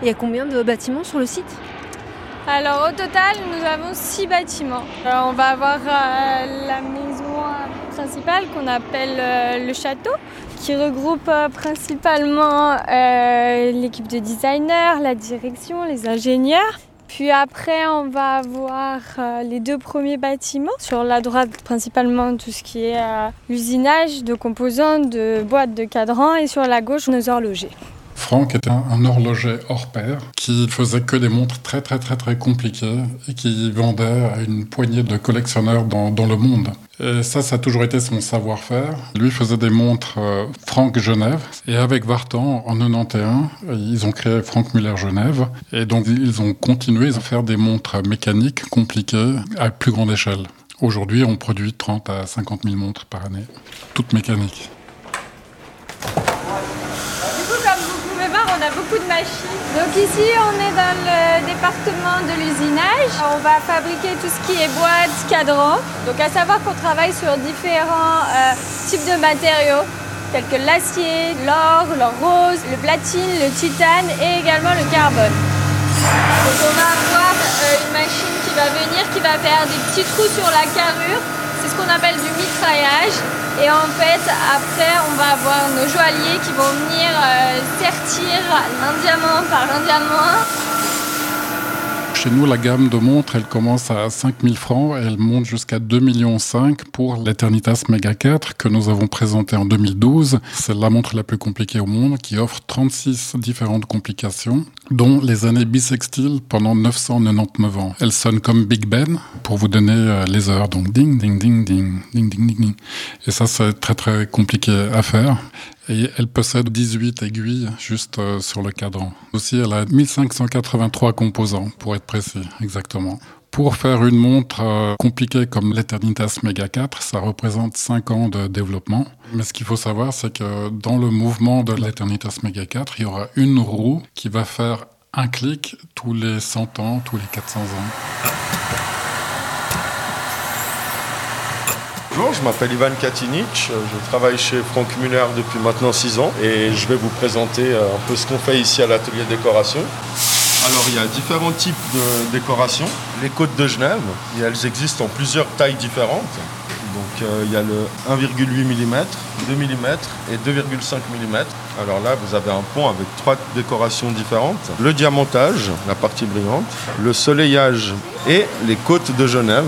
Il y a combien de bâtiments sur le site? Alors au total, nous avons six bâtiments. Alors, on va avoir euh, la maison euh, principale qu'on appelle euh, le château, qui regroupe euh, principalement euh, l'équipe de designers, la direction, les ingénieurs. Puis après, on va avoir euh, les deux premiers bâtiments. Sur la droite, principalement tout ce qui est l'usinage de composants, de boîtes, de cadrans. Et sur la gauche, nos horlogers. Franck était un, horloger hors pair qui faisait que des montres très très très très compliquées et qui vendait à une poignée de collectionneurs dans, dans le monde. Et ça, ça a toujours été son savoir-faire. Lui faisait des montres euh, Franck Genève. Et avec Vartan, en 91, ils ont créé Franck Muller Genève. Et donc, ils ont continué à faire des montres mécaniques compliquées à plus grande échelle. Aujourd'hui, on produit 30 à 50 000 montres par année, toutes mécaniques. Du coup, comme vous pouvez voir, on Donc ici, on est dans le département de l'usinage. On va fabriquer tout ce qui est boîte, cadran. Donc à savoir qu'on travaille sur différents euh, types de matériaux tels que l'acier, l'or, l'or rose, le platine, le titane et également le carbone. Donc on va avoir euh, une machine qui va venir, qui va faire des petits trous sur la carrure. C'est ce qu'on appelle du mitraillage. Et en fait, après, on va avoir nos joailliers qui vont venir euh, sertir un diamant par un diamant. Chez nous, la gamme de montres, elle commence à 5000 francs et elle monte jusqu'à 2,5 millions pour l'Eternitas Mega 4 que nous avons présenté en 2012. C'est la montre la plus compliquée au monde qui offre 36 différentes complications, dont les années bissextiles pendant 999 ans. Elle sonne comme Big Ben pour vous donner euh, les heures. Donc ding, ding, ding, ding, ding, ding, ding, ding. Et ça, c'est très, très compliqué à faire. Et elle possède 18 aiguilles juste euh, sur le cadran. Aussi, elle a 1583 composants, pour être précis, exactement. Pour faire une montre euh, compliquée comme l'Eternitas Mega 4, ça représente 5 ans de développement. Mais ce qu'il faut savoir, c'est que dans le mouvement de l'Eternitas Mega 4, il y aura une roue qui va faire un clic tous les 100 ans, tous les 400 ans. Bonjour, je m'appelle Ivan Katinic, je travaille chez Franck Muller depuis maintenant 6 ans et je vais vous présenter euh, un peu ce qu'on fait ici à l'atelier décoration. Alors il y a différents types de décorations. Les côtes de Genève, elles existent en plusieurs tailles différentes. Donc euh, il y a le 1,8 mm, 2 mm et 2,5 mm. Alors là vous avez un pont avec trois décorations différentes. Le diamantage, la partie brillante, le soleillage et les côtes de Genève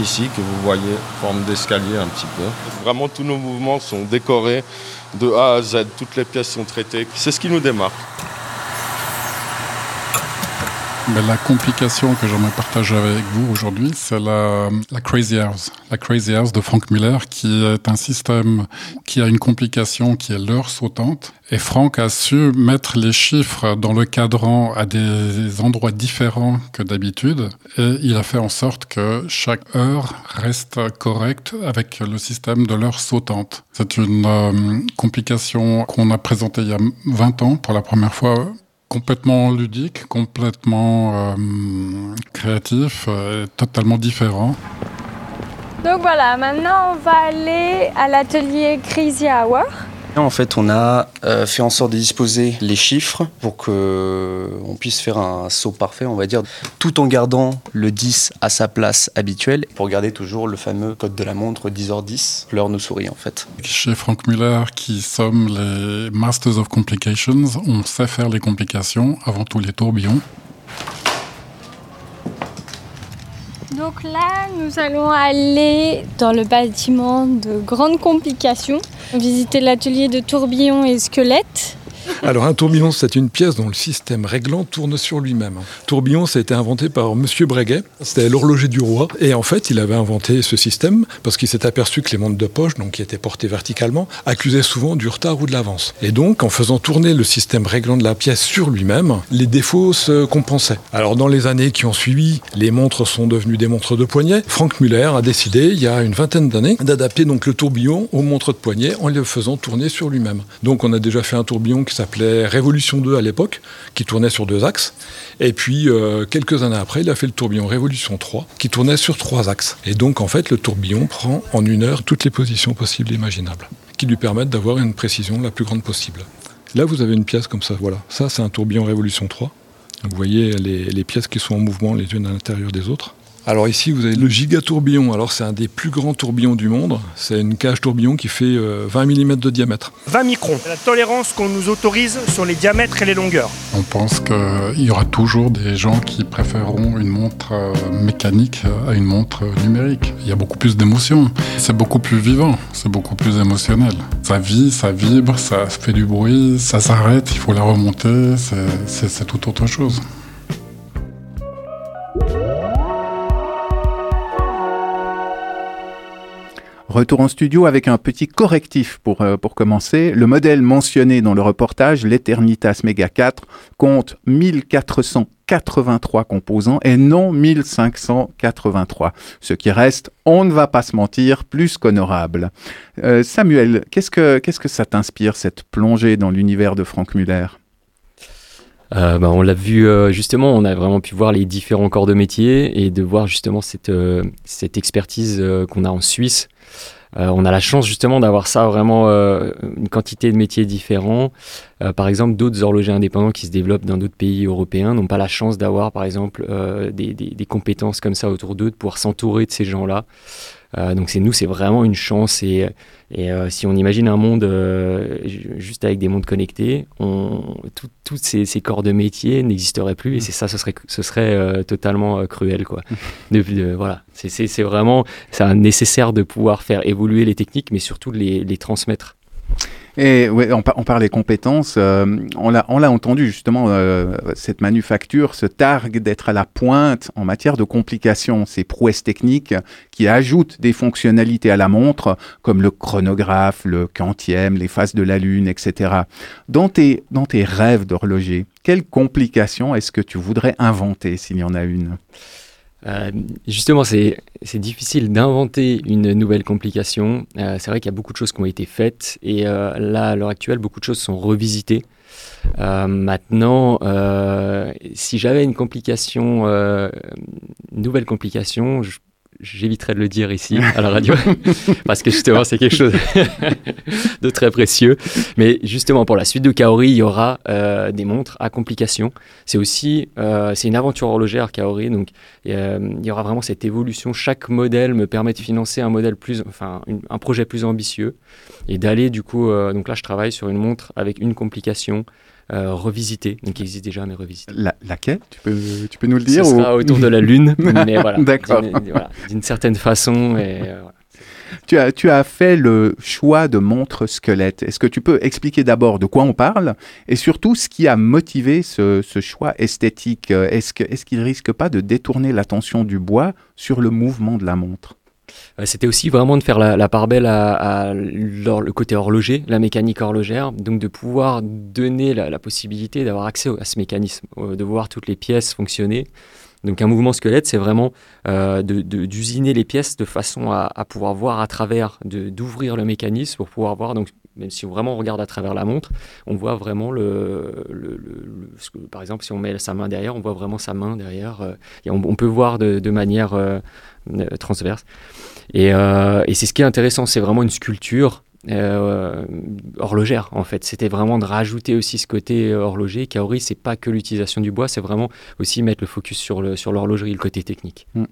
ici que vous voyez, forme d'escalier un petit peu. Vraiment tous nos mouvements sont décorés de A à Z, toutes les pièces sont traitées. C'est ce qui nous démarque. Mais la complication que j'aimerais partager avec vous aujourd'hui, c'est la, la Crazy House. La Crazy House de Frank Miller, qui est un système qui a une complication qui est l'heure sautante. Et Frank a su mettre les chiffres dans le cadran à des endroits différents que d'habitude. Et il a fait en sorte que chaque heure reste correcte avec le système de l'heure sautante. C'est une euh, complication qu'on a présentée il y a 20 ans pour la première fois complètement ludique, complètement euh, créatif, euh, totalement différent. Donc voilà, maintenant on va aller à l'atelier Crazy Hour. En fait, on a euh, fait en sorte de disposer les chiffres pour que on puisse faire un saut parfait, on va dire, tout en gardant le 10 à sa place habituelle, pour garder toujours le fameux code de la montre 10h10. L'heure nous sourit en fait. Chez Frank Muller, qui sommes les Masters of Complications, on sait faire les complications, avant tout les tourbillons. Donc là, nous allons aller dans le bâtiment de grande complication, visiter l'atelier de tourbillons et squelettes. Alors un tourbillon, c'est une pièce dont le système réglant tourne sur lui-même. Tourbillon, ça a été inventé par Monsieur Breguet, c'était l'horloger du roi, et en fait, il avait inventé ce système parce qu'il s'est aperçu que les montres de poche, donc qui étaient portées verticalement, accusaient souvent du retard ou de l'avance. Et donc, en faisant tourner le système réglant de la pièce sur lui-même, les défauts se compensaient. Alors dans les années qui ont suivi, les montres sont devenues des montres de poignet. Frank Muller a décidé, il y a une vingtaine d'années, d'adapter donc le tourbillon aux montres de poignet en le faisant tourner sur lui-même. Donc on a déjà fait un tourbillon qui s'appelait Révolution 2 à l'époque, qui tournait sur deux axes. Et puis, euh, quelques années après, il a fait le tourbillon Révolution 3, qui tournait sur trois axes. Et donc, en fait, le tourbillon prend en une heure toutes les positions possibles et imaginables, qui lui permettent d'avoir une précision la plus grande possible. Là, vous avez une pièce comme ça, voilà. Ça, c'est un tourbillon Révolution 3. Donc, vous voyez les pièces qui sont en mouvement les unes à l'intérieur des autres. Alors ici, vous avez le gigatourbillon. Alors c'est un des plus grands tourbillons du monde. C'est une cage tourbillon qui fait euh, 20 mm de diamètre. 20 microns, la tolérance qu'on nous autorise sur les diamètres et les longueurs. On pense qu'il y aura toujours des gens qui préféreront une montre euh, mécanique à une montre euh, numérique. Il y a beaucoup plus d'émotions. C'est beaucoup plus vivant, c'est beaucoup plus émotionnel. Ça vit, ça vibre, ça fait du bruit, ça s'arrête, il faut la remonter, c'est tout autre chose. Retour en studio avec un petit correctif pour, euh, pour commencer. Le modèle mentionné dans le reportage, l'Eternitas Mega 4, compte 1483 composants et non 1583. Ce qui reste, on ne va pas se mentir, plus qu'honorable. Euh, Samuel, qu'est-ce que, que ça t'inspire, cette plongée dans l'univers de Frank Muller? Euh, bah, on l'a vu justement, on a vraiment pu voir les différents corps de métier et de voir justement cette, cette expertise qu'on a en Suisse. Euh, on a la chance justement d'avoir ça vraiment euh, une quantité de métiers différents. Euh, par exemple, d'autres horlogers indépendants qui se développent dans d'autres pays européens n'ont pas la chance d'avoir par exemple des compétences comme ça autour d'eux, de pouvoir s'entourer de ces gens-là. Euh, donc c'est nous, c'est vraiment une chance. Et, et euh, si on imagine un monde euh, ju- juste avec des mondes connectés, on, tout- tous ces, ces corps de métier n'existeraient plus. Et c'est ça, ce serait, ce serait euh, totalement cruel, quoi. De- de- voilà, c'est- c'est c'est vraiment, c'est nécessaire de pouvoir faire évoluer les techniques, mais surtout de les, les transmettre. Et ouais, on, on parle des compétences. euh, on l'a on l'a entendu justement. euh, cette manufacture se targue d'être à la pointe en matière de complications. Ces prouesses techniques qui ajoutent des fonctionnalités à la montre, comme le chronographe, le quantième, les phases de la lune, etc. Dans tes dans tes rêves d'horloger, quelles complications est-ce que tu voudrais inventer s'il y en a une? Euh, justement, c'est difficile d'inventer une nouvelle complication. Euh, c'est vrai qu'il y a beaucoup de choses qui ont été faites et euh, là, à l'heure actuelle, beaucoup de choses sont revisitées. Euh, maintenant, euh, si j'avais une complication, une nouvelle complication, je- j'éviterais de le dire ici à la radio parce que justement c'est quelque chose de très précieux. Mais justement pour la suite de Kaori, il y aura euh, des montres à complications. C'est aussi euh, c'est une aventure horlogère Kaori, donc euh, il y aura vraiment cette évolution. Chaque modèle me permet de financer un modèle plus, enfin un projet plus ambitieux et d'aller du coup. donc là je travaille sur une montre avec une complication. Euh, revisitée, donc qui existe déjà mais revisitée. La- laquelle? Tu peux, tu peux nous le dire Ce ou- sera autour de la Lune, mais voilà. D'accord. D'une voilà, d'une certaine façon. Et, euh, voilà. Tu as, tu as fait le choix de montres squelettes. Est-ce que tu peux expliquer d'abord de quoi on parle et surtout ce qui a motivé ce, ce choix esthétique? Euh, Est-ce que- est-ce qu'il risque pas de détourner l'attention du bois sur le mouvement de la montre? Euh, C'était aussi vraiment de faire la, la part belle à, à le côté horloger, la mécanique horlogère, donc de pouvoir donner la, la possibilité d'avoir accès à ce mécanisme, euh, de voir toutes les pièces fonctionner. Donc un mouvement squelette, c'est vraiment euh, de- de- d'usiner les pièces de façon à, à pouvoir voir à travers, d'ouvrir le mécanisme pour pouvoir voir. Donc même si vraiment on regarde à travers la montre, on voit vraiment le, par exemple si on met sa main derrière, on voit vraiment sa main derrière. euh, et on, peut voir de, manière euh, euh, transverse. Et, euh, et c'est ce qui est intéressant, c'est vraiment une sculpture horlogère en fait. C'était vraiment de rajouter aussi ce côté horloger. Kaori, c'est pas que l'utilisation du bois, c'est vraiment aussi mettre le focus sur le sur l'horlogerie, le côté technique. Mm.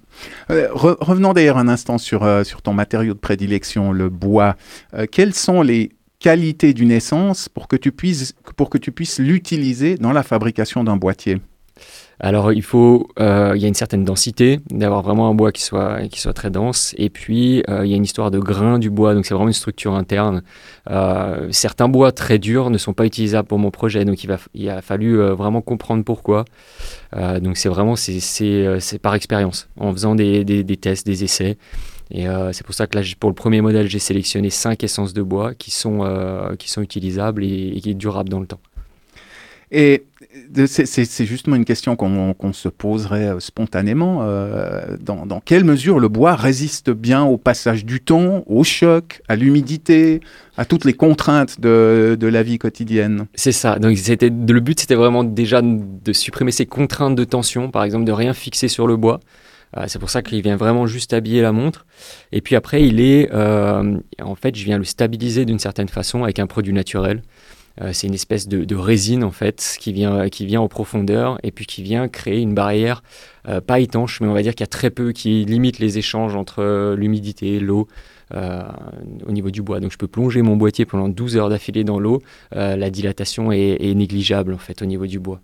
Re- revenons d'ailleurs un instant sur, sur ton matériau de prédilection, le bois. Quelles sont les qualités d'une essence pour que tu puisses, pour que tu puisses l'utiliser dans la fabrication d'un boîtier Alors il faut, euh, il y a une certaine densité, d'avoir vraiment un bois qui soit, qui soit très dense. Et puis euh, il y a une histoire de grain du bois, donc c'est vraiment une structure interne. Euh, certains bois très durs ne sont pas utilisables pour mon projet, donc il, a fallu vraiment comprendre pourquoi. Donc c'est vraiment c'est, par expérience, en faisant des, des tests, des essais. Et euh, c'est pour ça que là, pour le premier modèle, j'ai sélectionné cinq essences de bois qui sont, euh, qui sont utilisables et, et qui sont durables dans le temps. Et de- c'est- justement une question qu'on se poserait euh, spontanément. euh, dans, dans quelle mesure le bois résiste bien au passage du temps, au choc, à l'humidité, à toutes les contraintes de, de la vie quotidienne? C'est ça. Donc le but, c'était vraiment déjà de supprimer ces contraintes de tension, par exemple de rien fixer sur le bois. Euh, c'est pour ça qu'il vient vraiment juste habiller la montre. Et puis après, il est, euh, en fait, je viens le stabiliser d'une certaine façon avec un produit naturel. Euh, c'est une espèce de, résine en fait qui vient, qui vient en profondeur et puis qui vient créer une barrière pas étanche, mais on va dire qu'il y a très peu qui limite les échanges entre l'humidité, l'eau. au niveau du bois. Donc je peux plonger mon boîtier pendant 12 heures d'affilée dans l'eau. La dilatation est, est négligeable en fait au niveau du bois.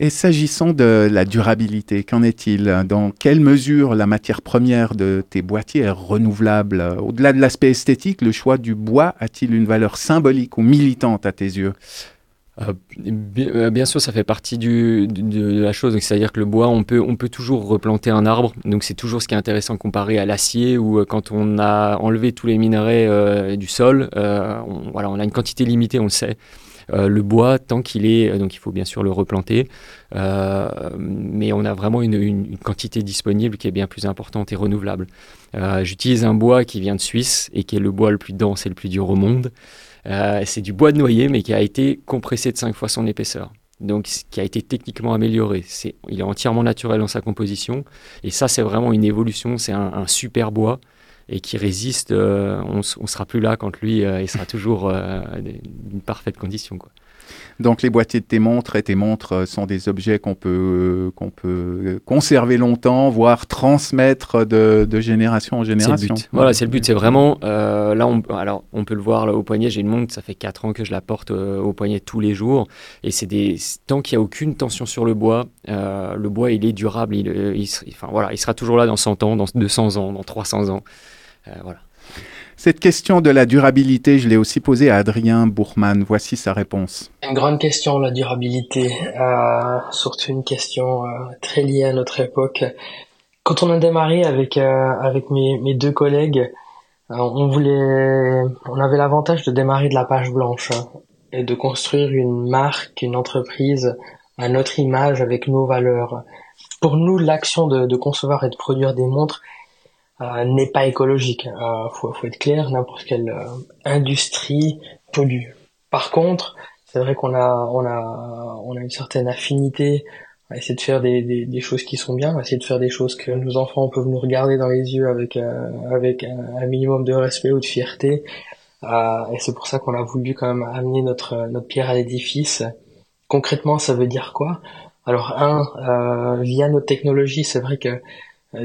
Et s'agissant de la durabilité, qu'en est-il? Dans quelle mesure la matière première de tes boîtiers est renouvelable? Au-delà de l'aspect esthétique, le choix du bois a-t-il une valeur symbolique ou militante à tes yeux? Euh, bien, euh, bien sûr, ça fait partie de, la chose. C'est-à-dire que le bois, on peut, toujours replanter un arbre. Donc, c'est toujours ce qui est intéressant comparé à l'acier où euh, quand on a enlevé tous les minerais du sol, voilà, on a une quantité limitée, on le sait. Euh, le bois, tant qu'il est, euh, donc il faut bien sûr le replanter, euh, mais on a vraiment une, quantité disponible qui est bien plus importante et renouvelable. J'utilise un bois qui vient de Suisse et qui est le bois le plus dense et le plus dur au monde. C'est du bois de noyer, mais qui a été compressé de 5 fois son épaisseur. Donc, ce qui a été techniquement amélioré. Il est entièrement naturel dans sa composition. Et ça, c'est vraiment une évolution. C'est un super bois et qui résiste. euh, on ne sera plus là quand lui, euh, il sera toujours euh, d'une parfaite condition. Quoi. Donc les boîtiers de tes montres et tes montres euh, sont des objets qu'on peut, euh, qu'on peut euh, conserver longtemps, voire transmettre de, de génération en C'est le génération. but. Voilà, c'est le but. C'est vraiment. euh, là, on, alors, on peut le voir là, au poignet. J'ai une montre, ça fait 4 ans que je la porte euh, au poignet tous les jours. Et c'est des. Tant qu'il n'y a aucune tension sur le bois, euh, le bois, il est durable. Il, enfin, voilà, il sera toujours là dans 100 ans, dans 200 ans, dans 300 ans. Voilà. Cette question de la durabilité, je l'ai aussi posée à Adrien Bourman. Voici sa réponse. Une grande question, la durabilité. Euh, surtout une question euh, très liée à notre époque. Quand on a démarré avec euh, mes, deux collègues, on voulait, on avait l'avantage de démarrer de la page blanche hein, et de construire une marque, une entreprise à notre image avec nos valeurs. Pour nous, l'action de, concevoir et de produire des montres n'est pas écologique. Euh, faut, faut être clair, n'importe quelle euh, industrie pollue. Par contre, c'est vrai qu'on a, on a, on a une certaine affinité à essayer de faire des, des, des choses qui sont bien, à essayer de faire des choses que nos enfants peuvent nous regarder dans les yeux avec, euh, avec un, minimum de respect ou de fierté. Euh, et c'est pour ça qu'on a voulu quand même amener notre, notre pierre à l'édifice. Concrètement, ça veut dire quoi? Alors, un, euh, via notre technologie, c'est vrai que euh,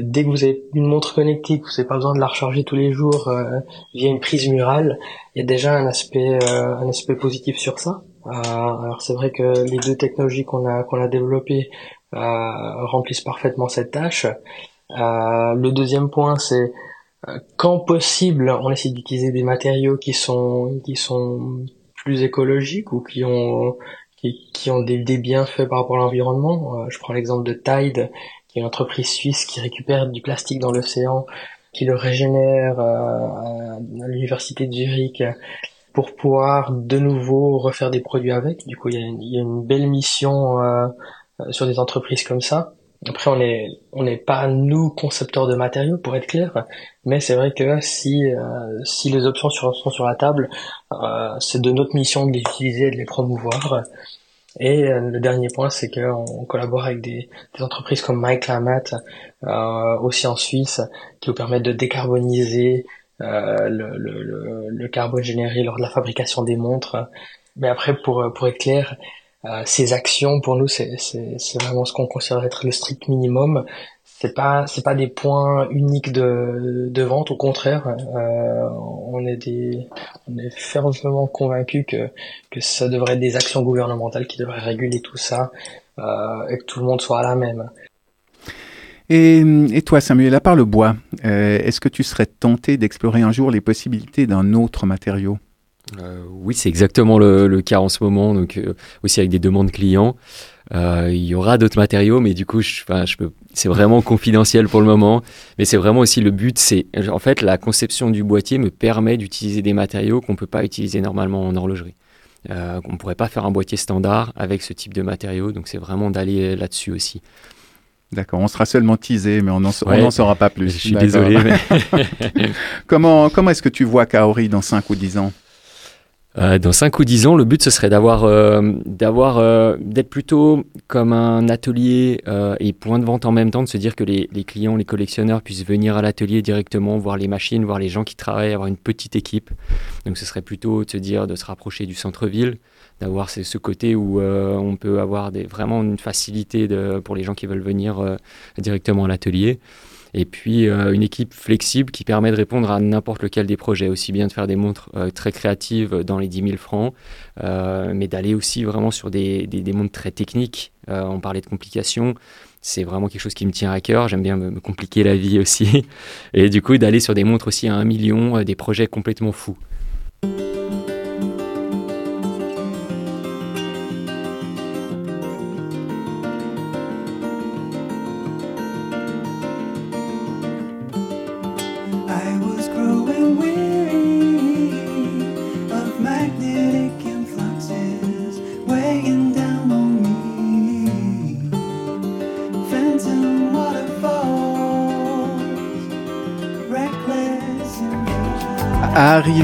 dès que vous avez une montre connectée, que vous n'avez pas besoin de la recharger tous les jours euh, via une prise murale, il y a déjà un aspect, euh, un aspect positif sur ça. Euh, alors c'est vrai que les deux technologies qu'on a qu'on a développées euh, remplissent parfaitement cette tâche. Euh, le deuxième point, c'est euh, quand possible, on essaie d'utiliser des matériaux qui sont qui sont plus écologiques ou qui ont qui, qui ont des, des bienfaits par rapport à l'environnement. Euh, je prends l'exemple de Tide, qui est une entreprise suisse qui récupère du plastique dans l'océan, qui le régénère euh, à, l'université de Zurich pour pouvoir de nouveau refaire des produits avec. Du coup, il y a une, belle mission euh, sur des entreprises comme ça. Après, on est on n'est pas nous concepteurs de matériaux pour être clair, mais c'est vrai que si euh, si les options sont sur la table, euh, c'est de notre mission de les utiliser et de les promouvoir. Et euh, le dernier point, c'est qu'on on collabore avec des, des entreprises comme MyClimate, euh, aussi en Suisse, qui nous permettent de décarboniser euh, le, le, le, carbone généré lors de la fabrication des montres. Mais après, pour, pour être clair, euh, ces actions, pour nous, c'est vraiment ce qu'on considère être le strict minimum. C'est pas c'est pas des points uniques de, de vente, au contraire, euh, on est des on est fermement convaincus que que ça devrait être des actions gouvernementales qui devraient réguler tout ça euh, et que tout le monde soit à la même. Et, et toi, Samuel, à part le bois, euh, est-ce que tu serais tenté d'explorer un jour les possibilités d'un autre matériau? Euh, oui, c'est exactement le, le cas en ce moment, donc euh, aussi avec des demandes clients. Euh, il y aura d'autres matériaux, mais du coup, je, enfin, je peux, c'est vraiment confidentiel pour le moment. Mais c'est vraiment aussi le but, c'est en fait la conception du boîtier me permet d'utiliser des matériaux qu'on peut pas utiliser normalement en horlogerie. Euh, on ne pourrait pas faire un boîtier standard avec ce type de matériaux, donc c'est vraiment d'aller là-dessus aussi. D'accord, on sera seulement teasé, mais on n'en Ouais. saura pas plus. Je suis désolé, mais- comment comment est-ce que tu vois Kaori dans 5 ou 10 ans? Euh, dans 5 ou 10 ans, le but ce serait d'avoir, euh, d'avoir, euh, d'être plutôt comme un atelier et point de vente en même temps, de se dire que les, clients, les collectionneurs puissent venir à l'atelier directement, voir les machines, voir les gens qui travaillent, avoir une petite équipe. Donc ce serait plutôt de se dire de se rapprocher du centre-ville, d'avoir ce, côté où on peut avoir des, vraiment une facilité de, pour les gens qui veulent venir directement à l'atelier. Et puis euh, une équipe flexible qui permet de répondre à n'importe lequel des projets, aussi bien de faire des montres euh, très créatives dans les 10 000 francs, euh, mais d'aller aussi vraiment sur des, des, montres très techniques. On parlait de complications, c'est vraiment quelque chose qui me tient à cœur, j'aime bien me, me compliquer la vie aussi. Et du coup d'aller sur des montres aussi à 1 million, des projets complètement fous.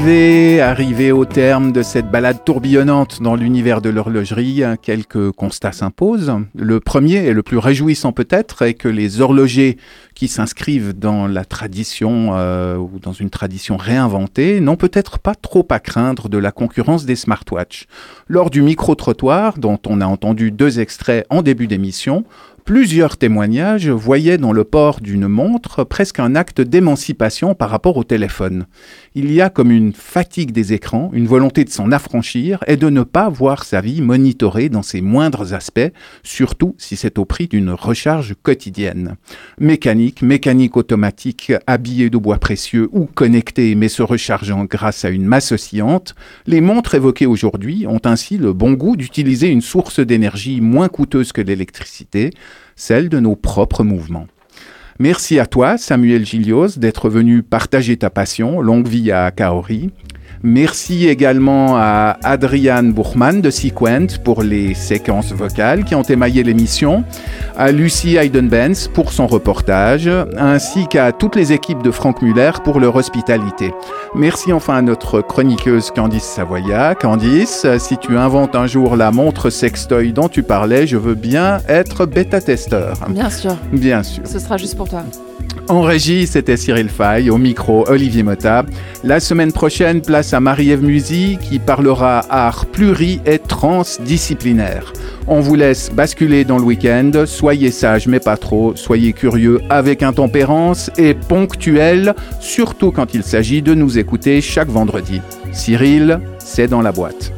Arrivé, arrivé au terme de cette balade tourbillonnante dans l'univers de l'horlogerie, quelques constats s'imposent. Le premier et le plus réjouissant peut-être est que les horlogers qui s'inscrivent dans la tradition euh, ou dans une tradition réinventée n'ont peut-être pas trop à craindre de la concurrence des smartwatches. Lors du micro-trottoir, dont on a entendu deux extraits en début d'émission, Plusieurs témoignages voyaient dans le port d'une montre presque un acte d'émancipation par rapport au téléphone. Il y a comme une fatigue des écrans, une volonté de s'en affranchir et de ne pas voir sa vie monitorée dans ses moindres aspects, surtout si c'est au prix d'une recharge quotidienne. Mécanique, mécanique automatique, habillée de bois précieux ou connectée mais se rechargeant grâce à une masse oscillante, les montres évoquées aujourd'hui ont ainsi le bon goût d'utiliser une source d'énergie moins coûteuse que l'électricité, celle de nos propres mouvements. Merci à toi, Samuel Gilios, d'être venu partager ta passion. Longue vie à Kaori. Merci également à Adriane Buchmann de Sequent pour les séquences vocales qui ont émaillé l'émission, à Lucie Heidenbenz pour son reportage, ainsi qu'à toutes les équipes de Franck Muller pour leur hospitalité. Merci enfin à notre chroniqueuse Candice Savoya. Candice, si tu inventes un jour la montre sextoy dont tu parlais, je veux bien être bêta-testeur. Bien sûr. Bien sûr. Ce sera juste pour toi. En régie, c'était Cyril Fay, au micro Olivier Motta. La semaine prochaine, place à Marie-Ève qui parlera art pluri et transdisciplinaire. On vous laisse basculer dans le week-end, soyez sages mais pas trop, soyez curieux avec intempérance et ponctuel, surtout quand il s'agit de nous écouter chaque vendredi. Cyril, c'est dans la boîte.